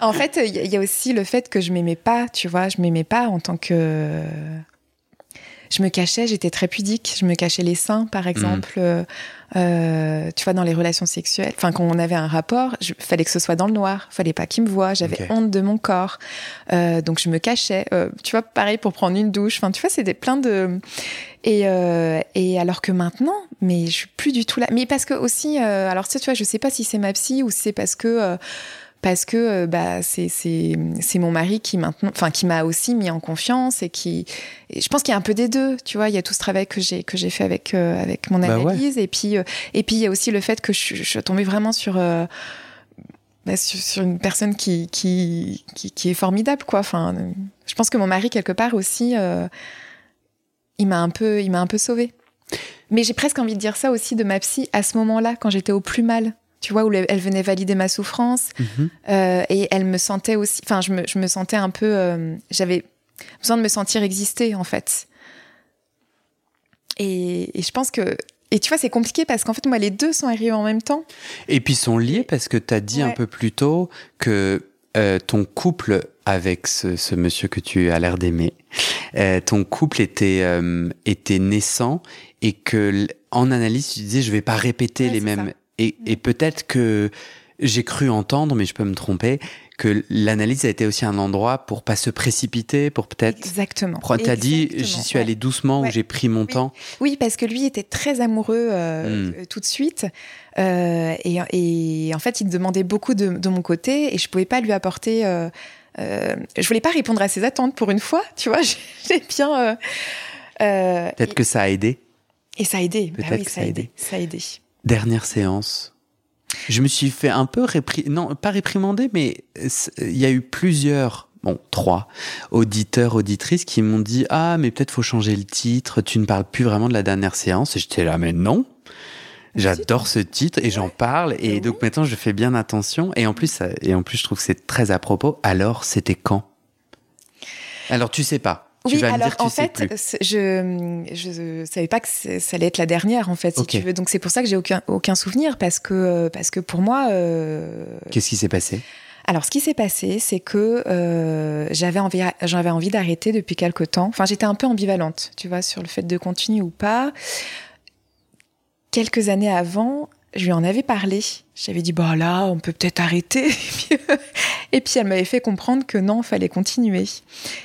[SPEAKER 2] En fait, il y, y a aussi le fait que je m'aimais pas, tu vois. Je m'aimais pas en tant que. Je me cachais, j'étais très pudique. Je me cachais les seins, par exemple. Euh, euh, tu vois, dans les relations sexuelles. Enfin, quand on avait un rapport, il fallait que ce soit dans le noir. fallait pas qu'il me voie. J'avais honte de mon corps. Euh, donc, je me cachais. Euh, tu vois, pareil pour prendre une douche. Enfin, tu vois, c'était plein de. Et, et alors que maintenant, mais je suis plus du tout là. Mais parce que aussi, alors tu vois, je sais pas si c'est ma psy ou si c'est parce que parce que euh, bah c'est mon mari qui maintenant, enfin qui m'a aussi mis en confiance et qui, et je pense qu'il y a un peu des deux. Tu vois, il y a tout ce travail que j'ai que j'ai fait avec euh, avec mon
[SPEAKER 1] Bah ouais.
[SPEAKER 2] analyse et puis euh, et puis il y a aussi le fait que je, suis- je suis tombée vraiment sur euh, bah, sur, sur une personne qui, qui, qui, qui est formidable, quoi. Enfin, je pense que mon mari, quelque part aussi, il m'a un peu, il m'a un peu sauvée. Mais j'ai presque envie de dire ça aussi de ma psy à ce moment-là, quand j'étais au plus mal. Tu vois, où le- elle venait valider ma souffrance.
[SPEAKER 1] Mhm.
[SPEAKER 2] Euh, et elle me sentait aussi. Enfin, je me, je me sentais un peu. euh, J'avais besoin de me sentir exister, en fait. Et, et je pense que. Et tu vois, c'est compliqué parce qu'en fait, moi, les deux sont arrivés en même temps.
[SPEAKER 1] Et puis ils sont liés parce que tu as dit un peu plus tôt que euh, ton couple avec ce, ce monsieur que tu as l'air d'aimer, ton couple était, était naissant et que en analyse tu disais je vais pas répéter
[SPEAKER 2] Ouais,
[SPEAKER 1] les mêmes
[SPEAKER 2] ça.
[SPEAKER 1] Et, et peut-être que j'ai cru entendre mais je peux me tromper que l'analyse a été aussi un endroit pour pas se précipiter pour peut-être
[SPEAKER 2] Exactement.
[SPEAKER 1] tu as dit j'y suis
[SPEAKER 2] ouais.
[SPEAKER 1] allé doucement ou j'ai pris mon
[SPEAKER 2] Oui.
[SPEAKER 1] temps
[SPEAKER 2] Oui, parce que lui était très amoureux euh,
[SPEAKER 1] Mm.
[SPEAKER 2] euh, tout de suite. Euh, et, et en fait, il demandait beaucoup de, de mon côté et je pouvais pas lui apporter. Euh, je voulais pas répondre à ses attentes pour une fois, tu vois. (laughs) J'ai bien.
[SPEAKER 1] peut-être que ça a aidé
[SPEAKER 2] et ça a aidé. Bah
[SPEAKER 1] peut-être
[SPEAKER 2] oui,
[SPEAKER 1] que
[SPEAKER 2] ça a aidé. Ça a aidé.
[SPEAKER 1] Dernière séance. Je me suis fait un peu répri... non pas réprimander, mais il y a eu plusieurs, bon trois auditeurs auditrices qui m'ont dit ah mais peut-être faut changer le titre. Tu ne parles plus vraiment de la dernière séance. Et j'étais là mais non. J'adore ce titre et j'en parle et donc maintenant je fais bien attention et en plus ça- et en plus je trouve que c'est très à propos. Alors c'était quand? Alors tu sais pas. Tu
[SPEAKER 2] oui,
[SPEAKER 1] vas me
[SPEAKER 2] alors
[SPEAKER 1] dire
[SPEAKER 2] en fait, je je savais pas que ça allait être la dernière en fait, si tu veux. Donc c'est pour ça que j'ai aucun aucun souvenir parce que parce que pour moi. euh,
[SPEAKER 1] Qu'est-ce qui s'est passé?
[SPEAKER 2] Alors, ce qui s'est passé, c'est que euh, j'avais envie, j'avais envie d'arrêter depuis quelque temps. Enfin, j'étais un peu ambivalente, tu vois, sur le fait de continuer ou pas. Quelques années avant, je lui en avais parlé. J'avais dit, bah là, on peut peut-être arrêter. (laughs) Et puis, elle m'avait fait comprendre que non, fallait continuer.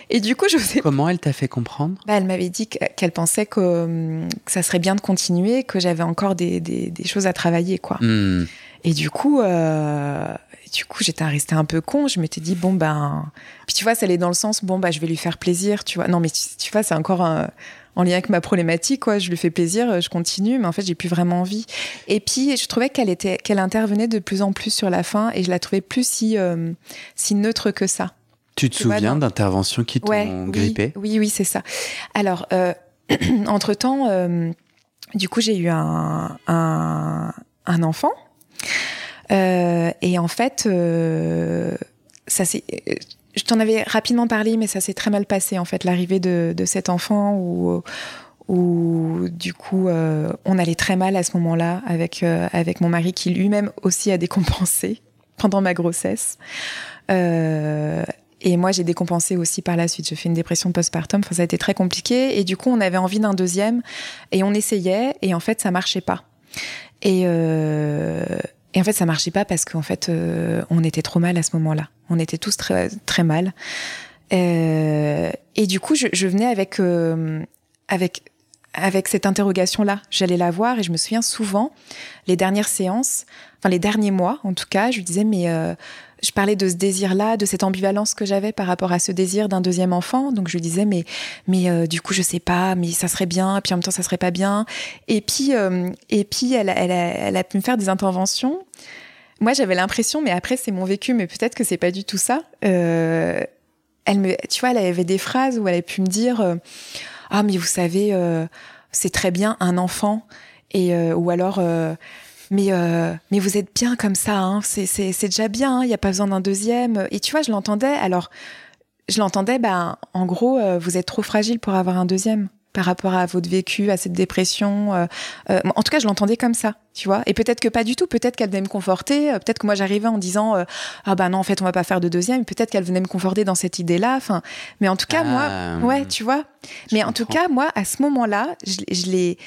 [SPEAKER 2] Et du coup, je sais
[SPEAKER 1] Comment elle t'a fait comprendre?
[SPEAKER 2] Bah, elle m'avait dit que- qu'elle pensait que, hum, que ça serait bien de continuer, que j'avais encore des, des, des choses à travailler, quoi.
[SPEAKER 1] Hmm.
[SPEAKER 2] Et du coup, euh, du coup, j'étais restée un peu con. Je m'étais dit bon ben, puis tu vois, ça allait dans le sens bon bah je vais lui faire plaisir, tu vois. Non mais tu, tu vois, c'est encore un- en lien avec ma problématique, quoi. Je lui fais plaisir, je continue, mais en fait, j'ai plus vraiment envie. Et puis, je trouvais qu'elle était, qu'elle intervenait de plus en plus sur la fin, et je la trouvais plus si euh, si neutre que ça.
[SPEAKER 1] Tu te
[SPEAKER 2] Tu
[SPEAKER 1] souviens d'interventions qui t'ont
[SPEAKER 2] oui,
[SPEAKER 1] grippé
[SPEAKER 2] Oui, oui, c'est ça. Alors, euh, (clears throat) entre-temps, euh, du coup, j'ai eu un, un, un enfant. Euh, et en fait, euh, ça c'est je t'en avais rapidement parlé, mais ça s'est très mal passé en fait l'arrivée de, de, cet enfant où, où du coup euh, on allait très mal à ce moment-là avec euh, avec mon mari qui lui-même aussi a décompensé (laughs) pendant ma grossesse. Euh, et moi, j'ai décompensé aussi par la suite. J'ai fait une dépression postpartum. Enfin, ça a été très compliqué. Et du coup, on avait envie d'un deuxième. Et on essayait. Et en fait, ça marchait pas. Et, euh, et en fait, ça marchait pas parce qu'en fait, euh, on était trop mal à ce moment-là. On était tous très, très mal. Euh, et du coup, je, venais avec, euh, avec, avec cette interrogation-là. J'allais la voir et je me souviens souvent, les dernières séances, enfin les derniers mois en tout cas, je lui disais, mais euh, je parlais de ce désir-là, de cette ambivalence que j'avais par rapport à ce désir d'un deuxième enfant. Donc je lui disais, mais, mais euh, du coup, je sais pas, mais ça serait bien, puis en même temps, ça serait pas bien. Et puis, euh, et puis elle, elle, a, elle a pu me faire des interventions. Moi, j'avais l'impression, mais après, c'est mon vécu, mais peut-être que c'est pas du tout ça. Euh, elle me, tu vois, elle avait des phrases où elle avait pu me dire, euh, ah, mais vous savez, euh, c'est très bien un enfant, et euh, ou alors mais euh, mais vous êtes bien comme ça, hein. c'est c'est c'est déjà bien, il hein. n'y a pas besoin d'un deuxième. Et tu vois, je l'entendais. Alors, je l'entendais. Ben, en gros, euh, vous êtes trop fragile pour avoir un deuxième par rapport à votre vécu, à cette dépression. Euh, euh, en tout cas, je l'entendais comme ça, tu vois. Et peut-être que pas du tout. Peut-être qu'elle venait me conforter. Peut-être que moi j'arrivais en disant euh, ah ben non, en fait, on va pas faire de deuxième. Peut-être qu'elle venait me conforter dans cette idée-là. Enfin, mais en tout cas,
[SPEAKER 1] Ah,
[SPEAKER 2] moi, ouais, tu vois. Mais en tout cas, moi, à ce moment-là, je, je l'ai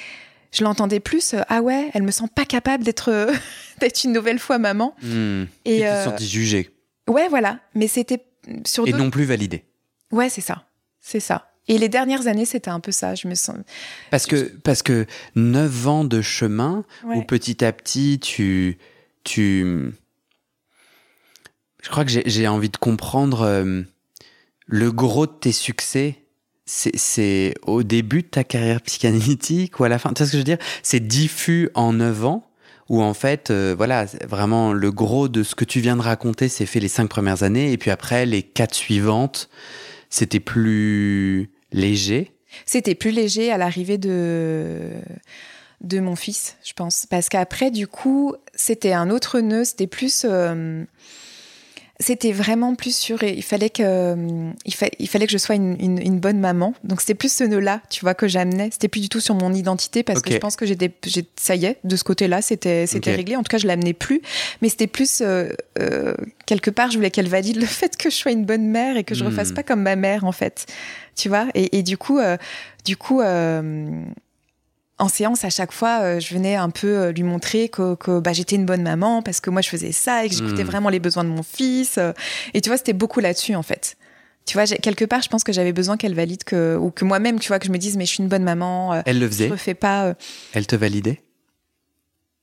[SPEAKER 2] je l'entendais plus, euh, ah ouais, elle me sent pas capable d'être euh, (laughs) d'être une nouvelle fois maman.
[SPEAKER 1] Hmm.
[SPEAKER 2] Et,
[SPEAKER 1] tu te
[SPEAKER 2] euh,
[SPEAKER 1] sentis jugé
[SPEAKER 2] Ouais, voilà. Mais c'était sur
[SPEAKER 1] et non plus validé.
[SPEAKER 2] Ouais, c'est ça. C'est ça. Et les dernières années, c'était un peu ça. Je me sens.
[SPEAKER 1] Parce que, parce que 9 ans de chemin où petit à petit tu. tu... Je crois que j'ai- envie de comprendre euh, le gros de tes succès. C'est- C'est au début de ta carrière psychanalytique ou à la fin Tu vois ce que je veux dire? C'est diffus en 9 ans où en fait, euh, voilà, c'est vraiment le gros de ce que tu viens de raconter s'est fait les cinq premières années et puis après, les quatre suivantes, c'était plus léger.
[SPEAKER 2] C'était plus léger à l'arrivée de de mon fils, je pense, parce qu'après, du coup, c'était un autre nœud. C'était plus. euh, c'était vraiment plus sur. Il fallait que euh, il, fa- il fallait que je sois une, une, une bonne maman. Donc c'était plus ce nœud-là, tu vois, que j'amenais. C'était plus du tout sur mon identité parce que je pense que j'étais, ça y est, de ce côté-là, c'était c'était
[SPEAKER 1] Ok.
[SPEAKER 2] réglé. En tout cas, je l'amenais plus. Mais c'était plus euh, euh, quelque part, je voulais qu'elle valide le fait que je sois une bonne mère et que je
[SPEAKER 1] Hmm.
[SPEAKER 2] refasse pas comme ma mère, en fait. Tu vois? Et, et du coup, euh, du coup. En séance, à chaque fois, euh, je venais un peu euh, lui montrer que, que bah, j'étais une bonne maman parce que moi, je faisais ça et que j'écoutais
[SPEAKER 1] Mm.
[SPEAKER 2] vraiment les besoins de mon fils. euh, Et tu vois, c'était beaucoup là-dessus, en fait. Tu vois, quelque part, je pense que j'avais besoin qu'elle valide que, ou que moi-même, tu vois, que je me dise, mais je suis une bonne maman,
[SPEAKER 1] Elle le
[SPEAKER 2] je
[SPEAKER 1] faisait
[SPEAKER 2] refais pas.
[SPEAKER 1] Elle te validait?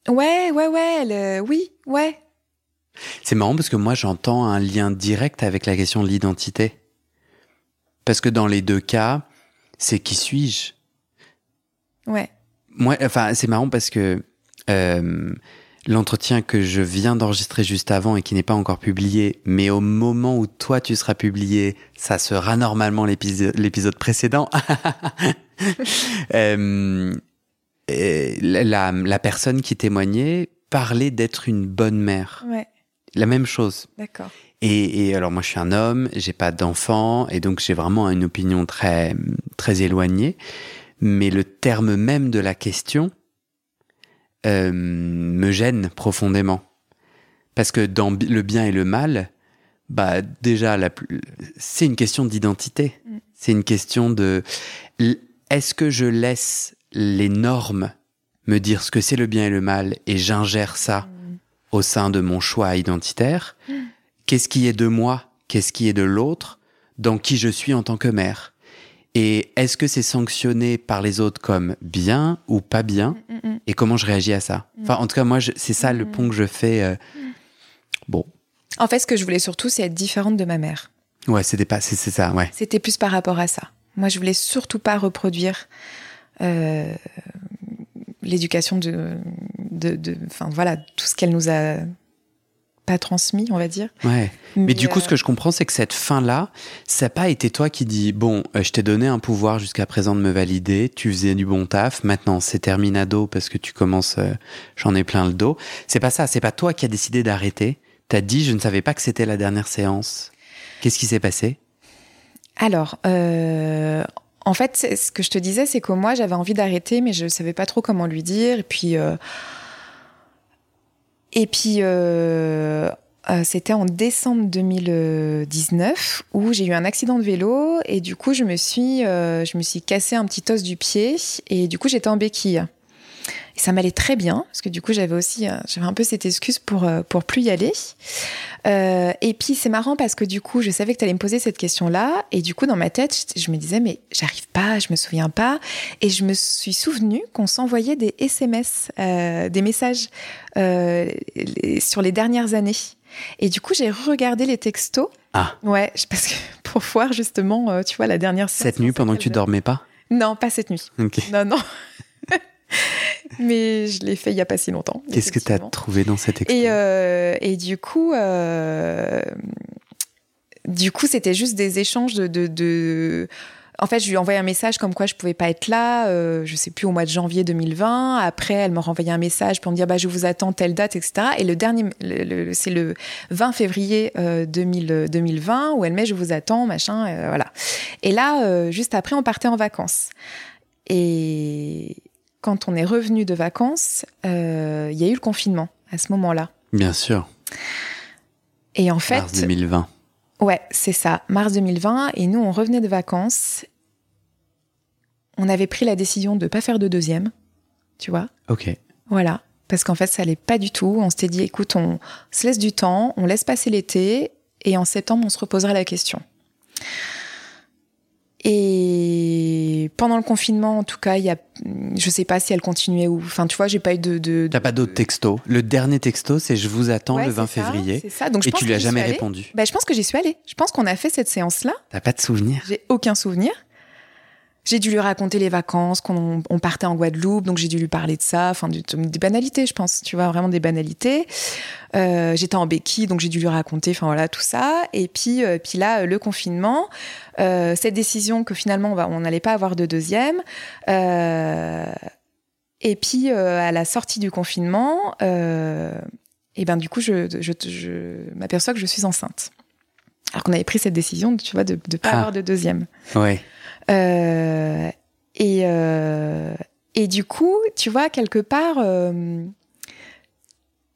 [SPEAKER 2] Ouais, ouais, ouais, elle, euh, oui, ouais.
[SPEAKER 1] C'est marrant parce que moi j'entends un lien direct avec la question de l'identité. Parce que dans les deux cas, c'est qui suis-je?
[SPEAKER 2] Ouais.
[SPEAKER 1] Moi, enfin, c'est marrant parce que euh, l'entretien que je viens d'enregistrer juste avant et qui n'est pas encore publié, mais au moment où toi tu seras publié, ça sera normalement l'épisode précédent. (laughs) Euh, et la, la- la personne qui témoignait parlait d'être une bonne mère.
[SPEAKER 2] Ouais,
[SPEAKER 1] La même chose.
[SPEAKER 2] d'accord.
[SPEAKER 1] Et, et alors moi je suis un homme, j'ai pas d'enfant et donc j'ai vraiment une opinion très très éloignée. Mais le terme même de la question euh, me gêne profondément parce que dans le bien et le mal, bah déjà la plus- c'est une question d'identité.
[SPEAKER 2] Mm.
[SPEAKER 1] C'est une question de est-ce que je laisse les normes me dire ce que c'est le bien et le mal et j'ingère ça
[SPEAKER 2] Mm.
[SPEAKER 1] au sein de mon choix identitaire? Qu'est-ce qui est de moi? Qu'est-ce qui est de l'autre? Dans qui je suis en tant que mère? Et est-ce que c'est sanctionné par les autres comme bien ou pas bien
[SPEAKER 2] Mm, mm, mm.
[SPEAKER 1] Et comment je réagis à ça Enfin, en tout cas, moi, c'est ça le pont que je fais. euh, Bon,
[SPEAKER 2] En fait, ce que je voulais surtout, c'est être différente de ma mère.
[SPEAKER 1] ouais, c'était pas, c'est c'est ça, ouais.
[SPEAKER 2] C'était plus par rapport à ça. Moi, je voulais surtout pas reproduire euh, l'éducation de, de, de- enfin voilà, tout ce qu'elle nous a pas transmis, on va dire.
[SPEAKER 1] Ouais. Mais, du coup,
[SPEAKER 2] euh,
[SPEAKER 1] ce que je comprends, c'est que cette fin-là, ça n'a pas été toi qui dis bon, euh, je t'ai donné un pouvoir jusqu'à présent de me valider, tu faisais du bon taf, maintenant c'est terminado parce que tu commences, euh, j'en ai plein le dos. C'est pas ça, c'est pas toi qui as décidé d'arrêter. T'as dit, je ne savais pas que c'était la dernière séance. Qu'est-ce qui s'est passé?
[SPEAKER 2] Alors, euh, en fait, ce que je te disais, c'est que moi, j'avais envie d'arrêter, mais je ne savais pas trop comment lui dire. Et puis, euh, et puis euh, euh, c'était en décembre 2019 où j'ai eu un accident de vélo et du coup, je me suis, je me suis cassé un petit os du pied et du coup, j'étais en béquille. Et ça m'allait très bien, parce que du coup, j'avais aussi euh, j'avais un peu cette excuse pour, euh, pour plus y aller. Euh, et puis, c'est marrant parce que du coup, je savais que tu allais me poser cette question-là. Et du coup, dans ma tête, je, me disais, mais j'arrive pas, je me souviens pas. Et je me suis souvenu qu'on s'envoyait des SMS, des messages sur les dernières années. Et du coup, j'ai regardé les textos.
[SPEAKER 1] Ah.
[SPEAKER 2] Ouais, parce que (laughs) pour voir justement, tu vois, la dernière
[SPEAKER 1] Cette nuit pendant que tu dormais pas?
[SPEAKER 2] Non, pas cette nuit. Non, non. (laughs) Mais je l'ai fait il n'y a pas si longtemps.
[SPEAKER 1] Qu'est-ce que tu as trouvé dans cette
[SPEAKER 2] expérience et, euh, et, du coup, euh, du coup, c'était juste des échanges de, de, En fait, je lui ai envoyé un message comme quoi je pouvais pas être là, euh, je sais plus, au mois de janvier 2020. Après, elle m'a renvoyé un message pour me dire bah, je vous attends telle date, etc. Et le dernier, c'est le 20 février 2020 où elle met je vous attends, machin, voilà. Et là, juste après, on partait en vacances. Et, quand on est revenu de vacances, euh, il y a eu le confinement à ce moment-là.
[SPEAKER 1] Bien sûr.
[SPEAKER 2] Et en fait.
[SPEAKER 1] Mars 2020.
[SPEAKER 2] Ouais, c'est ça, mars 2020. Et nous, on revenait de vacances. On avait pris la décision de ne pas faire de deuxième, tu vois.
[SPEAKER 1] Ok.
[SPEAKER 2] Voilà. Parce qu'en fait, ça allait pas du tout. On s'était dit, écoute, on se laisse du temps, on laisse passer l'été, et en septembre, on se reposera la question. Et pendant le confinement, en tout cas, il y a, je sais pas si elle continuait ou, enfin, tu vois, j'ai pas eu de. de
[SPEAKER 1] T'as pas d'autres textos. Le dernier texto, c'est je vous attends le 20 février.
[SPEAKER 2] C'est ça. Donc, je
[SPEAKER 1] et tu lui as jamais répondu.
[SPEAKER 2] Bah, je pense que j'y suis allée. Je pense qu'on a fait cette séance-là.
[SPEAKER 1] T'as pas de souvenir
[SPEAKER 2] J'ai aucun souvenir. J'ai dû lui raconter les vacances, qu'on on partait en Guadeloupe, donc j'ai dû lui parler de ça, enfin des banalités, je pense, tu vois, vraiment des banalités. Euh, j'étais en béquille, donc j'ai dû lui raconter, enfin voilà, tout ça. Et puis, euh, puis là, le confinement, euh, cette décision que finalement on n'allait pas avoir de deuxième. et puis à la sortie du confinement, et ben du coup, je, je, m'aperçois que je suis enceinte. Alors qu'on avait pris cette décision, tu vois, de ne pas ah. avoir de deuxième.
[SPEAKER 1] Ouais.
[SPEAKER 2] Euh, et, euh, et du coup, tu vois, quelque part, euh,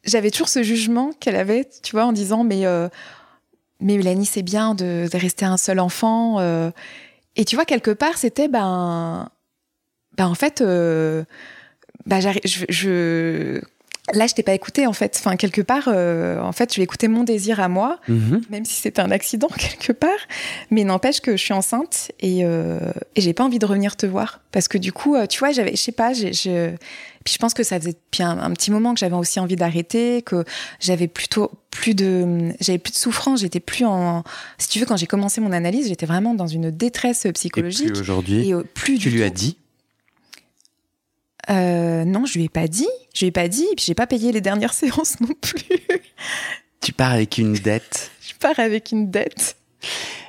[SPEAKER 2] j'avais toujours ce jugement qu'elle avait, tu vois, en disant, mais, mais Mélanie, c'est bien de, rester un seul enfant. et tu vois, quelque part, c'était, ben, ben, en fait, ben, je, je, Là, je t'ai pas écouté en fait. Enfin, quelque part, euh, en fait, je vais écouter mon désir à moi, mhm. même si c'est un accident (laughs) quelque part. Mais n'empêche que je suis enceinte et, euh, et j'ai pas envie de revenir te voir parce que du coup, euh, tu vois, j'avais, je sais pas, j'ai, puis je pense que ça faisait depuis un, petit moment que j'avais aussi envie d'arrêter, que j'avais plutôt plus de, j'avais plus de souffrance, j'étais plus en, si tu veux, quand j'ai commencé mon analyse, j'étais vraiment dans une détresse psychologique. Et
[SPEAKER 1] plus aujourd'hui, et, plus tu lui as dit?
[SPEAKER 2] Euh, non, je lui ai pas dit. Je lui ai pas dit. Et puis j'ai pas payé les dernières (laughs) séances non plus.
[SPEAKER 1] Tu pars avec une dette. (laughs)
[SPEAKER 2] je pars avec une dette.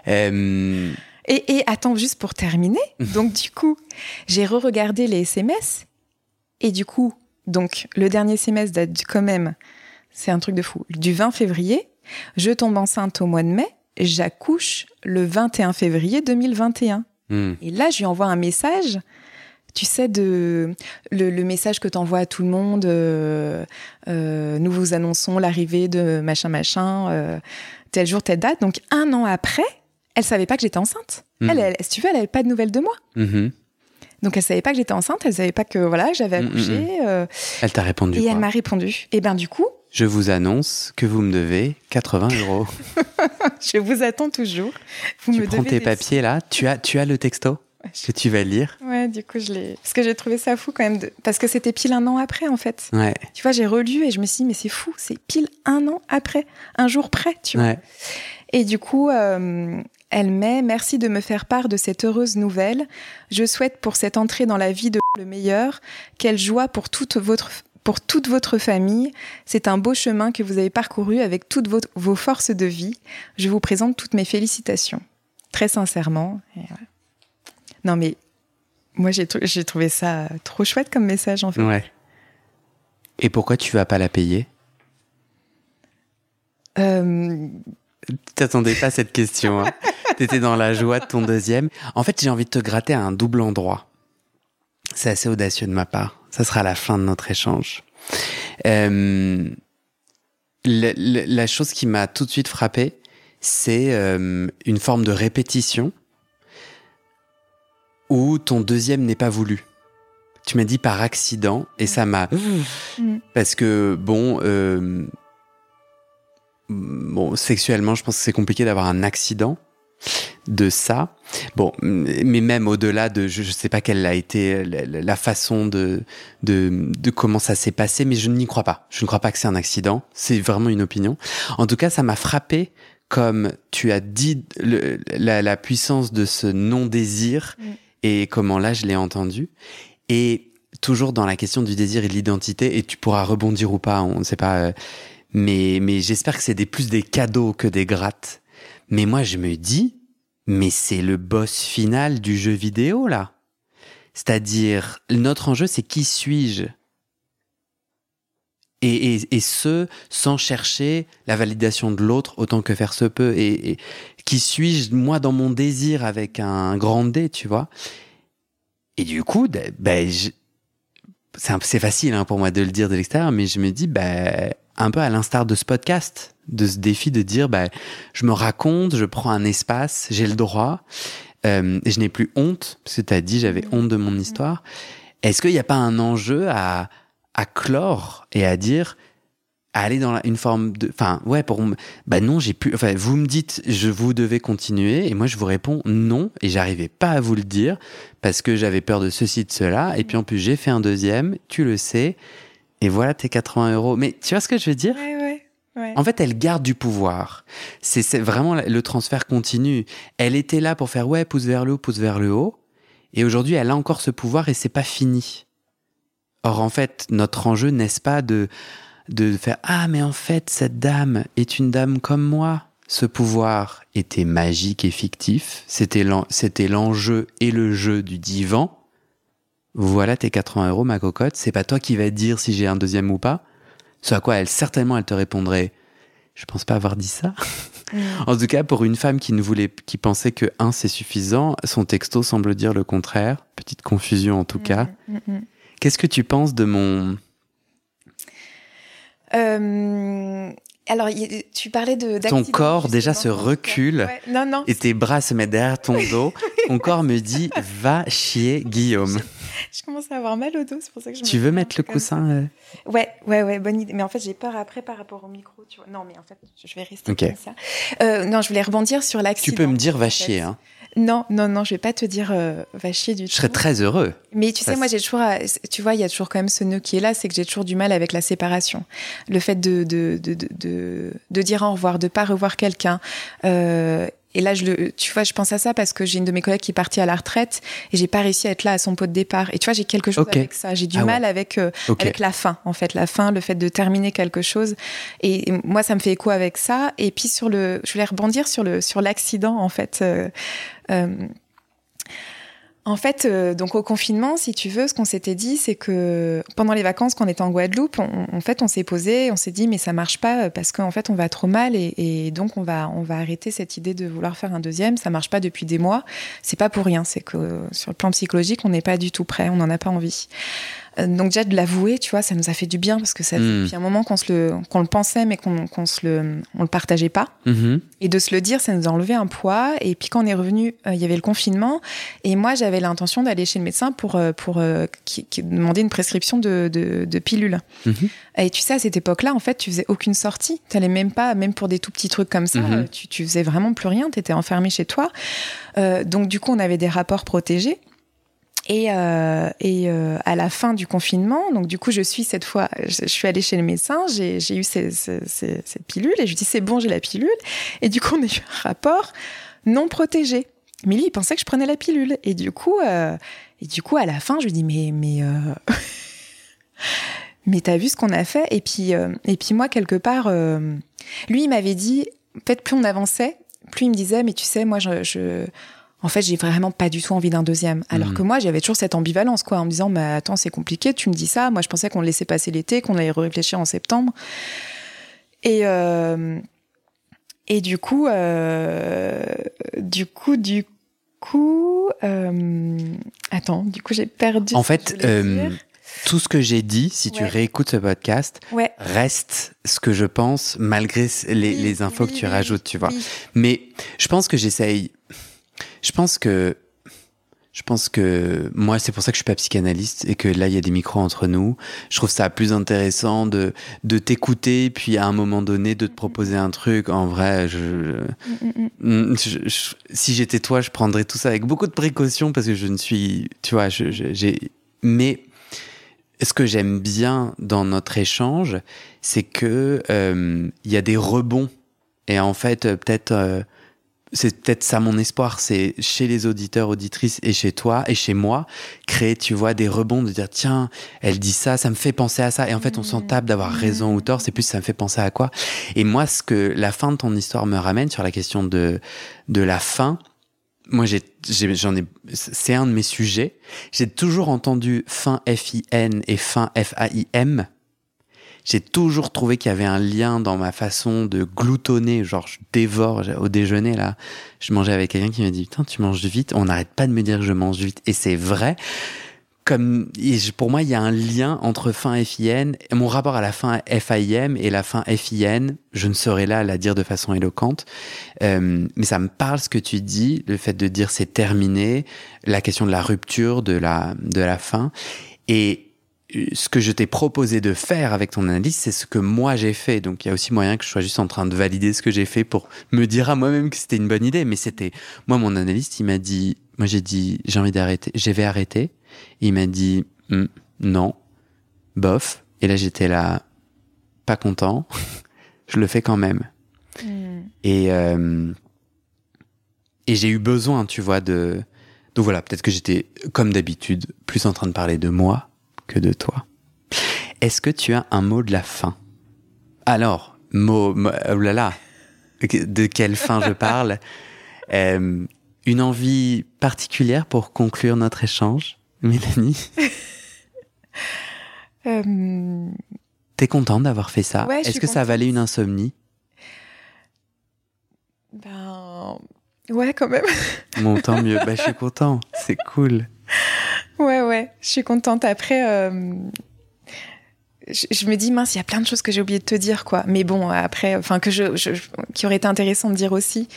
[SPEAKER 1] Euh...
[SPEAKER 2] Et, et, attends, juste pour terminer. (laughs) donc du coup, j'ai re-regardé les SMS. Et du coup, donc le dernier SMS date quand même, c'est un truc de fou, du 20 février. Je tombe enceinte au mois de mai. J'accouche le 21 février 2021. Hmm. Et là, je lui envoie un message tu sais, de le, message que tu envoies à tout le monde, euh, euh, nous vous annonçons l'arrivée de machin machin, euh, tel jour, telle date. Donc un an après, elle savait pas que j'étais enceinte. Hmm. Elle, si tu veux, elle avait pas de nouvelles de moi.
[SPEAKER 1] Mm-hmm.
[SPEAKER 2] Donc elle savait pas que j'étais enceinte, elle savait pas que voilà j'avais
[SPEAKER 1] hmm,
[SPEAKER 2] accouché.
[SPEAKER 1] Elle t'a répondu.
[SPEAKER 2] Et elle m'a répondu. Et ben du coup.
[SPEAKER 1] Je vous annonce que vous me devez 80 euros. (laughs)
[SPEAKER 2] je vous attends toujours.
[SPEAKER 1] Vous tu me prends tes papiers là. Tu as, tu as le texto? Que tu vas lire.
[SPEAKER 2] Ouais, du coup, je l'ai. Parce que j'ai trouvé ça fou quand même. Parce que c'était pile un an après, en fait.
[SPEAKER 1] Ouais.
[SPEAKER 2] Tu vois, j'ai relu et je me suis dit, mais c'est fou, c'est pile un an après, un jour près, tu vois. Et du coup, euh, elle met Merci de me faire part de cette heureuse nouvelle. Je souhaite pour cette entrée dans la vie de le meilleur. Quelle joie pour toute votre pour toute votre famille. C'est un beau chemin que vous avez parcouru avec toutes vos, forces de vie. Je vous présente toutes mes félicitations. Très sincèrement. Et non, mais moi, j'ai, trouvé ça trop chouette comme message, en fait.
[SPEAKER 1] Ouais. Et pourquoi tu vas pas la payer?
[SPEAKER 2] Euh,
[SPEAKER 1] T'attendais pas à cette question. Hein. (laughs) T'étais dans la joie de ton deuxième. En fait, j'ai envie de te gratter à un double endroit. C'est assez audacieux de ma part. Ça sera la fin de notre échange. Euh, la, chose qui m'a tout de suite frappé, c'est euh, une forme de répétition où ton deuxième n'est pas voulu. Tu m'as dit par accident et ça m'a mmh. parce que bon euh, bon sexuellement je pense que c'est compliqué d'avoir un accident de ça. Bon, mais même au-delà de, je, ne sais pas quelle a été la, façon de, de, de, comment ça s'est passé, mais je n'y crois pas. Je ne crois pas que c'est un accident. C'est vraiment une opinion. En tout cas, ça m'a frappé comme tu as dit la, la, puissance de ce non-désir mm. Et comment là je l'ai entendu. Et toujours dans la question du désir et de l'identité, et tu pourras rebondir ou pas, on ne sait pas. Euh, mais, mais j'espère que c'est des, plus des cadeaux que des grattes. Mais moi, je me dis, mais c'est le boss final du jeu vidéo, là. C'est-à-dire, notre enjeu, c'est qui suis-je? Et, et, et, ce, sans chercher la validation de l'autre autant que faire se peut. Et, qui suis-je, moi, dans mon désir avec un grand D, tu vois? Et du coup, ben, c'est facile hein, pour moi de le dire de l'extérieur, mais je me dis, ben, un peu à l'instar de ce podcast, de ce défi de dire, bah, je me raconte, je prends un espace, j'ai le droit, euh, et je n'ai plus honte, parce que tu as dit, j'avais mmh. honte de mon histoire. Est-ce qu'il n'y a pas un enjeu à, à clore et à dire, à aller dans une forme de, enfin, ouais, pour, bah non, j'ai plus, enfin, vous me dites, je vous devez continuer, et moi je vous réponds non, et j'arrivais pas à vous le dire, parce que j'avais peur de ceci, de cela, et puis en plus j'ai fait un deuxième, tu le sais, et voilà tes 80 euros. Mais tu vois ce que je veux dire? En fait, elle garde du pouvoir. C'est vraiment le transfert continu. Elle était là pour faire ouais, pouce vers le haut, pouce vers le haut. Et aujourd'hui, elle a encore ce pouvoir et c'est pas fini. Or, en fait, notre enjeu, n'est-ce pas de, de faire ah, mais en fait, cette dame est une dame comme moi. Ce pouvoir était magique et fictif. C'était l'enjeu et le jeu du divan voilà tes 80 euros, ma cocotte, c'est pas toi qui vas dire si j'ai un deuxième ou pas. Ce à quoi elle, certainement, elle te répondrait, je pense pas avoir dit ça. Mm. (laughs) en tout cas, pour une femme qui ne voulait, qui pensait que un c'est suffisant, son texto semble dire le contraire. Petite confusion en tout mm, cas. Mm, Qu'est-ce que tu penses de mon
[SPEAKER 2] euh, alors, tu parlais de
[SPEAKER 1] ton corps déjà se recule
[SPEAKER 2] non, non,
[SPEAKER 1] et tes bras se mettent derrière ton (laughs) dos. ton corps me dit va chier Guillaume.
[SPEAKER 2] Je, commence à avoir mal au dos, c'est pour ça que je.
[SPEAKER 1] Tu veux mettre le coussin euh
[SPEAKER 2] Ouais, ouais, ouais, bonne idée. Mais en fait, j'ai peur après par rapport au micro. Tu vois. Non, mais en fait, je vais rester comme ça. Euh, non, je voulais rebondir sur l'accident.
[SPEAKER 1] Tu peux me dire va chier, hein.
[SPEAKER 2] Non, non, non, je vais pas te dire euh, va chier du tout.
[SPEAKER 1] Je serais très heureux.
[SPEAKER 2] Mais tu sais, moi, j'ai toujours, tu vois, il y a toujours quand même ce nœud qui est là, c'est que j'ai toujours du mal avec la séparation. Le fait de, de, de, de, de dire au revoir, de pas revoir quelqu'un. Euh, et là, je le, tu vois, je pense à ça parce que j'ai une de mes collègues qui est partie à la retraite et j'ai pas réussi à être là à son pot de départ. Et tu vois, j'ai quelque chose avec ça. J'ai du ah mal avec euh, avec la fin, en fait, la fin, le fait de terminer quelque chose. Et, moi, ça me fait écho avec ça. Et puis sur le, je voulais rebondir sur le sur l'accident, en fait. Euh, euh, en fait, euh, donc au confinement, si tu veux, ce qu'on s'était dit, c'est que pendant les vacances, quand on était en Guadeloupe, en fait, on s'est posé, on s'est dit, mais ça marche pas parce qu'en fait, on va trop mal et, donc on va, on va arrêter cette idée de vouloir faire un deuxième. Ça marche pas depuis des mois. C'est pas pour rien. C'est que sur le plan psychologique, on n'est pas du tout prêt. On n'en a pas envie. Euh, donc déjà de l'avouer, tu vois, ça nous a fait du bien parce que ça fait hmm. un moment qu'on se le qu'on le pensait mais qu'on qu'on se le on le partageait pas. Mm-hmm. Et de se le dire, ça nous a enlevé un poids. Et puis quand on est revenu, euh, il y avait le confinement et moi j'avais l'intention d'aller chez le médecin pour euh, pour qui, demander une prescription de de, de pilules. Mm-hmm. Et tu sais à cette époque-là, en fait, tu faisais aucune sortie. Tu allais même pas, même pour des tout petits trucs comme ça, mm-hmm. tu tu faisais vraiment plus rien. Tu étais enfermé chez toi. donc du coup, on avait des rapports protégés. Et, euh, et euh, à la fin du confinement, donc du coup, je suis cette fois, je, suis allée chez le médecin, j'ai eu ces, ces, ces, cette pilule et je lui dis c'est bon, j'ai la pilule. Et du coup, on a eu un rapport non protégé. Mais lui, il pensait que je prenais la pilule. Et du coup, euh, et du coup, à la fin, je lui dis mais mais euh, (laughs) mais t'as vu ce qu'on a fait? Et puis euh, et puis moi quelque part, euh, lui, il m'avait dit, peut-être plus on avançait, plus il me disait mais tu sais, moi je, je en fait, j'ai vraiment pas du tout envie d'un deuxième. Alors mhm. que moi, j'avais toujours cette ambivalence, quoi, en me disant, mais attends, c'est compliqué, tu me dis ça. Moi, je pensais qu'on laissait passer l'été, qu'on allait réfléchir en septembre. Et, euh, Et du coup, euh, du coup, du coup, euh, attends, du coup, j'ai perdu.
[SPEAKER 1] En fait, tout ce que j'ai dit, si tu réécoutes ce podcast,
[SPEAKER 2] ouais.
[SPEAKER 1] reste ce que je pense, malgré les, les infos que tu rajoutes, tu vois. Mais je pense que j'essaye. Je pense que je pense que moi, c'est pour ça que je suis pas psychanalyste et que là, il y a des micros entre nous. Je trouve ça plus intéressant de, de t'écouter, puis à un moment donné, de te proposer un truc. En vrai, si j'étais toi, je prendrais tout ça avec beaucoup de précaution parce que je ne suis, tu vois, j'ai, mais ce que j'aime bien dans notre échange, c'est que euh, il y a des rebonds. Et en fait, peut-être euh, c'est peut-être ça mon espoir, c'est chez les auditeurs, auditrices et chez toi et chez moi, créer, tu vois, des rebonds de dire, tiens, elle dit ça, ça me fait penser à ça. Et en fait, on s'en tape d'avoir raison ou tort, c'est plus ça me fait penser à quoi. Et moi, ce que la fin de ton histoire me ramène sur la question de, de la fin, moi, j'ai, j'en ai, c'est un de mes sujets. J'ai toujours entendu fin F-I-N et fin F-A-I-M j'ai toujours trouvé qu'il y avait un lien dans ma façon de gloutonner, genre je dévore au déjeuner là. Je mangeais avec quelqu'un qui m'a dit putain tu manges vite, on n'arrête pas de me dire que je mange vite. Et c'est vrai. Comme pour moi il y a un lien entre fin FIN, mon rapport à la fin FIM et la fin FIN, je ne serai là la dire de façon éloquente, euh, mais ça me parle ce que tu dis, le fait de dire c'est terminé, la question de la rupture, de la de la fin et ce que je t'ai proposé de faire avec ton analyse, c'est ce que moi j'ai fait. Donc il y a aussi moyen que je sois juste en train de valider ce que j'ai fait pour me dire à moi-même que c'était une bonne idée. Mais c'était moi mon analyste, il m'a dit, moi j'ai dit j'ai envie d'arrêter, je vais arrêter. il m'a dit hum, non, bof. Et là j'étais là pas content. (laughs) je le fais quand même. Hmm. Et euh, et j'ai eu besoin, tu vois, de donc voilà, peut-être que j'étais comme d'habitude plus en train de parler de moi que de toi. Est-ce que tu as un mot de la fin? Alors, mot, oh là là, de quelle fin je parle? (laughs) Euh, Une envie particulière pour conclure notre échange, Mélanie? (laughs) Euh... T'es contente d'avoir fait ça? Est-ce que ça valait une insomnie?
[SPEAKER 2] Ben ouais, quand même.
[SPEAKER 1] Bon, tant mieux. Ben, je suis (laughs) content. C'est cool.
[SPEAKER 2] Ouais, je suis contente. Après, euh, je, me dis, mince, il y a plein de choses que j'ai oublié de te dire, quoi. Mais bon, après, enfin, que je, qui aurait été intéressant de dire aussi.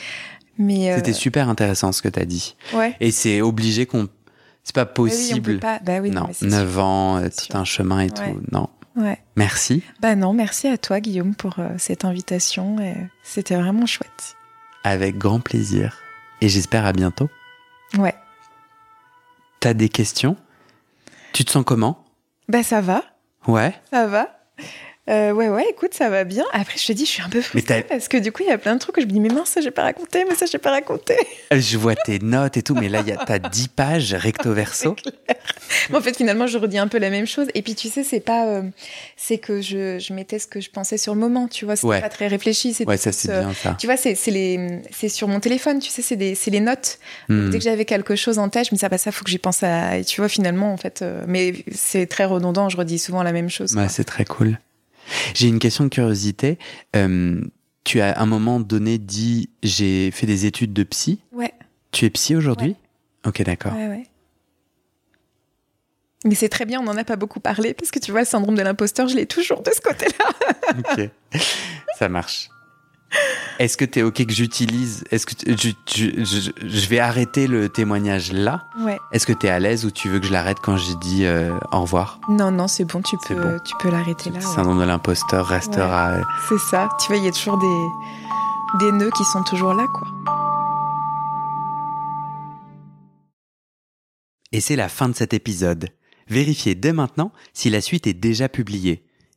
[SPEAKER 2] Mais
[SPEAKER 1] euh, C'était super intéressant ce que tu as dit.
[SPEAKER 2] Ouais.
[SPEAKER 1] Et c'est obligé qu'on. C'est pas possible.
[SPEAKER 2] Oui, pas... Bah oui,
[SPEAKER 1] non, 9 ans, euh, tout un chemin et tout. Non.
[SPEAKER 2] Ouais.
[SPEAKER 1] Merci.
[SPEAKER 2] Bah non, merci à toi, Guillaume, pour cette invitation. C'était vraiment chouette.
[SPEAKER 1] Avec grand plaisir. Et j'espère à bientôt.
[SPEAKER 2] Ouais.
[SPEAKER 1] T'as des questions? Tu te sens comment?
[SPEAKER 2] Ben ça va.
[SPEAKER 1] Ouais.
[SPEAKER 2] Ça va. Euh, ouais, ouais, écoute, ça va bien. Après, je te dis, je suis un peu frustrée parce que du coup, il y a plein de trucs que je me dis, mais mince, ça, j'ai pas raconté, mais ça, j'ai pas raconté. (laughs)
[SPEAKER 1] Euh, je vois tes notes et tout, mais là, y a, t'as 10 pages recto (laughs) verso.
[SPEAKER 2] mais en fait, finalement, je redis un peu la même chose. Et puis, tu sais, c'est pas, euh, c'est que je, je, mettais ce que je pensais sur le moment, tu vois, c'est pas très réfléchi.
[SPEAKER 1] C'est ouais, ça, c'est bien ça.
[SPEAKER 2] Tu vois, c'est, c'est les, c'est sur mon téléphone, tu sais, c'est des, c'est les notes. Hmm. dès que j'avais quelque chose en tête, je me disais, ah, bah, ça, faut que j'y pense à, et tu vois, finalement, en fait, mais c'est très redondant, je redis souvent la même chose.
[SPEAKER 1] Ouais, c'est très cool. J'ai une question de curiosité. Euh, tu as à un moment donné dit j'ai fait des études de psy.
[SPEAKER 2] Ouais.
[SPEAKER 1] Tu es psy aujourd'hui Ok, d'accord.
[SPEAKER 2] Ouais, ouais. Mais c'est très bien, on n'en a pas beaucoup parlé parce que tu vois, le syndrome de l'imposteur, je l'ai toujours de ce côté-là. (laughs)
[SPEAKER 1] ok, ça marche. Est-ce que tu es OK que j'utilise Est-ce que je, je, je, vais arrêter le témoignage là?
[SPEAKER 2] Ouais.
[SPEAKER 1] Est-ce que tu es à l'aise ou tu veux que je l'arrête quand j'ai dit euh, au revoir?
[SPEAKER 2] Non, non, c'est bon, tu peux, tu peux l'arrêter là. Le
[SPEAKER 1] syndrome de l'imposteur restera. Euh,
[SPEAKER 2] c'est ça. Tu vois, il y a toujours des, des nœuds qui sont toujours là, quoi.
[SPEAKER 1] Et c'est la fin de cet épisode. Vérifiez dès maintenant si la suite est déjà publiée.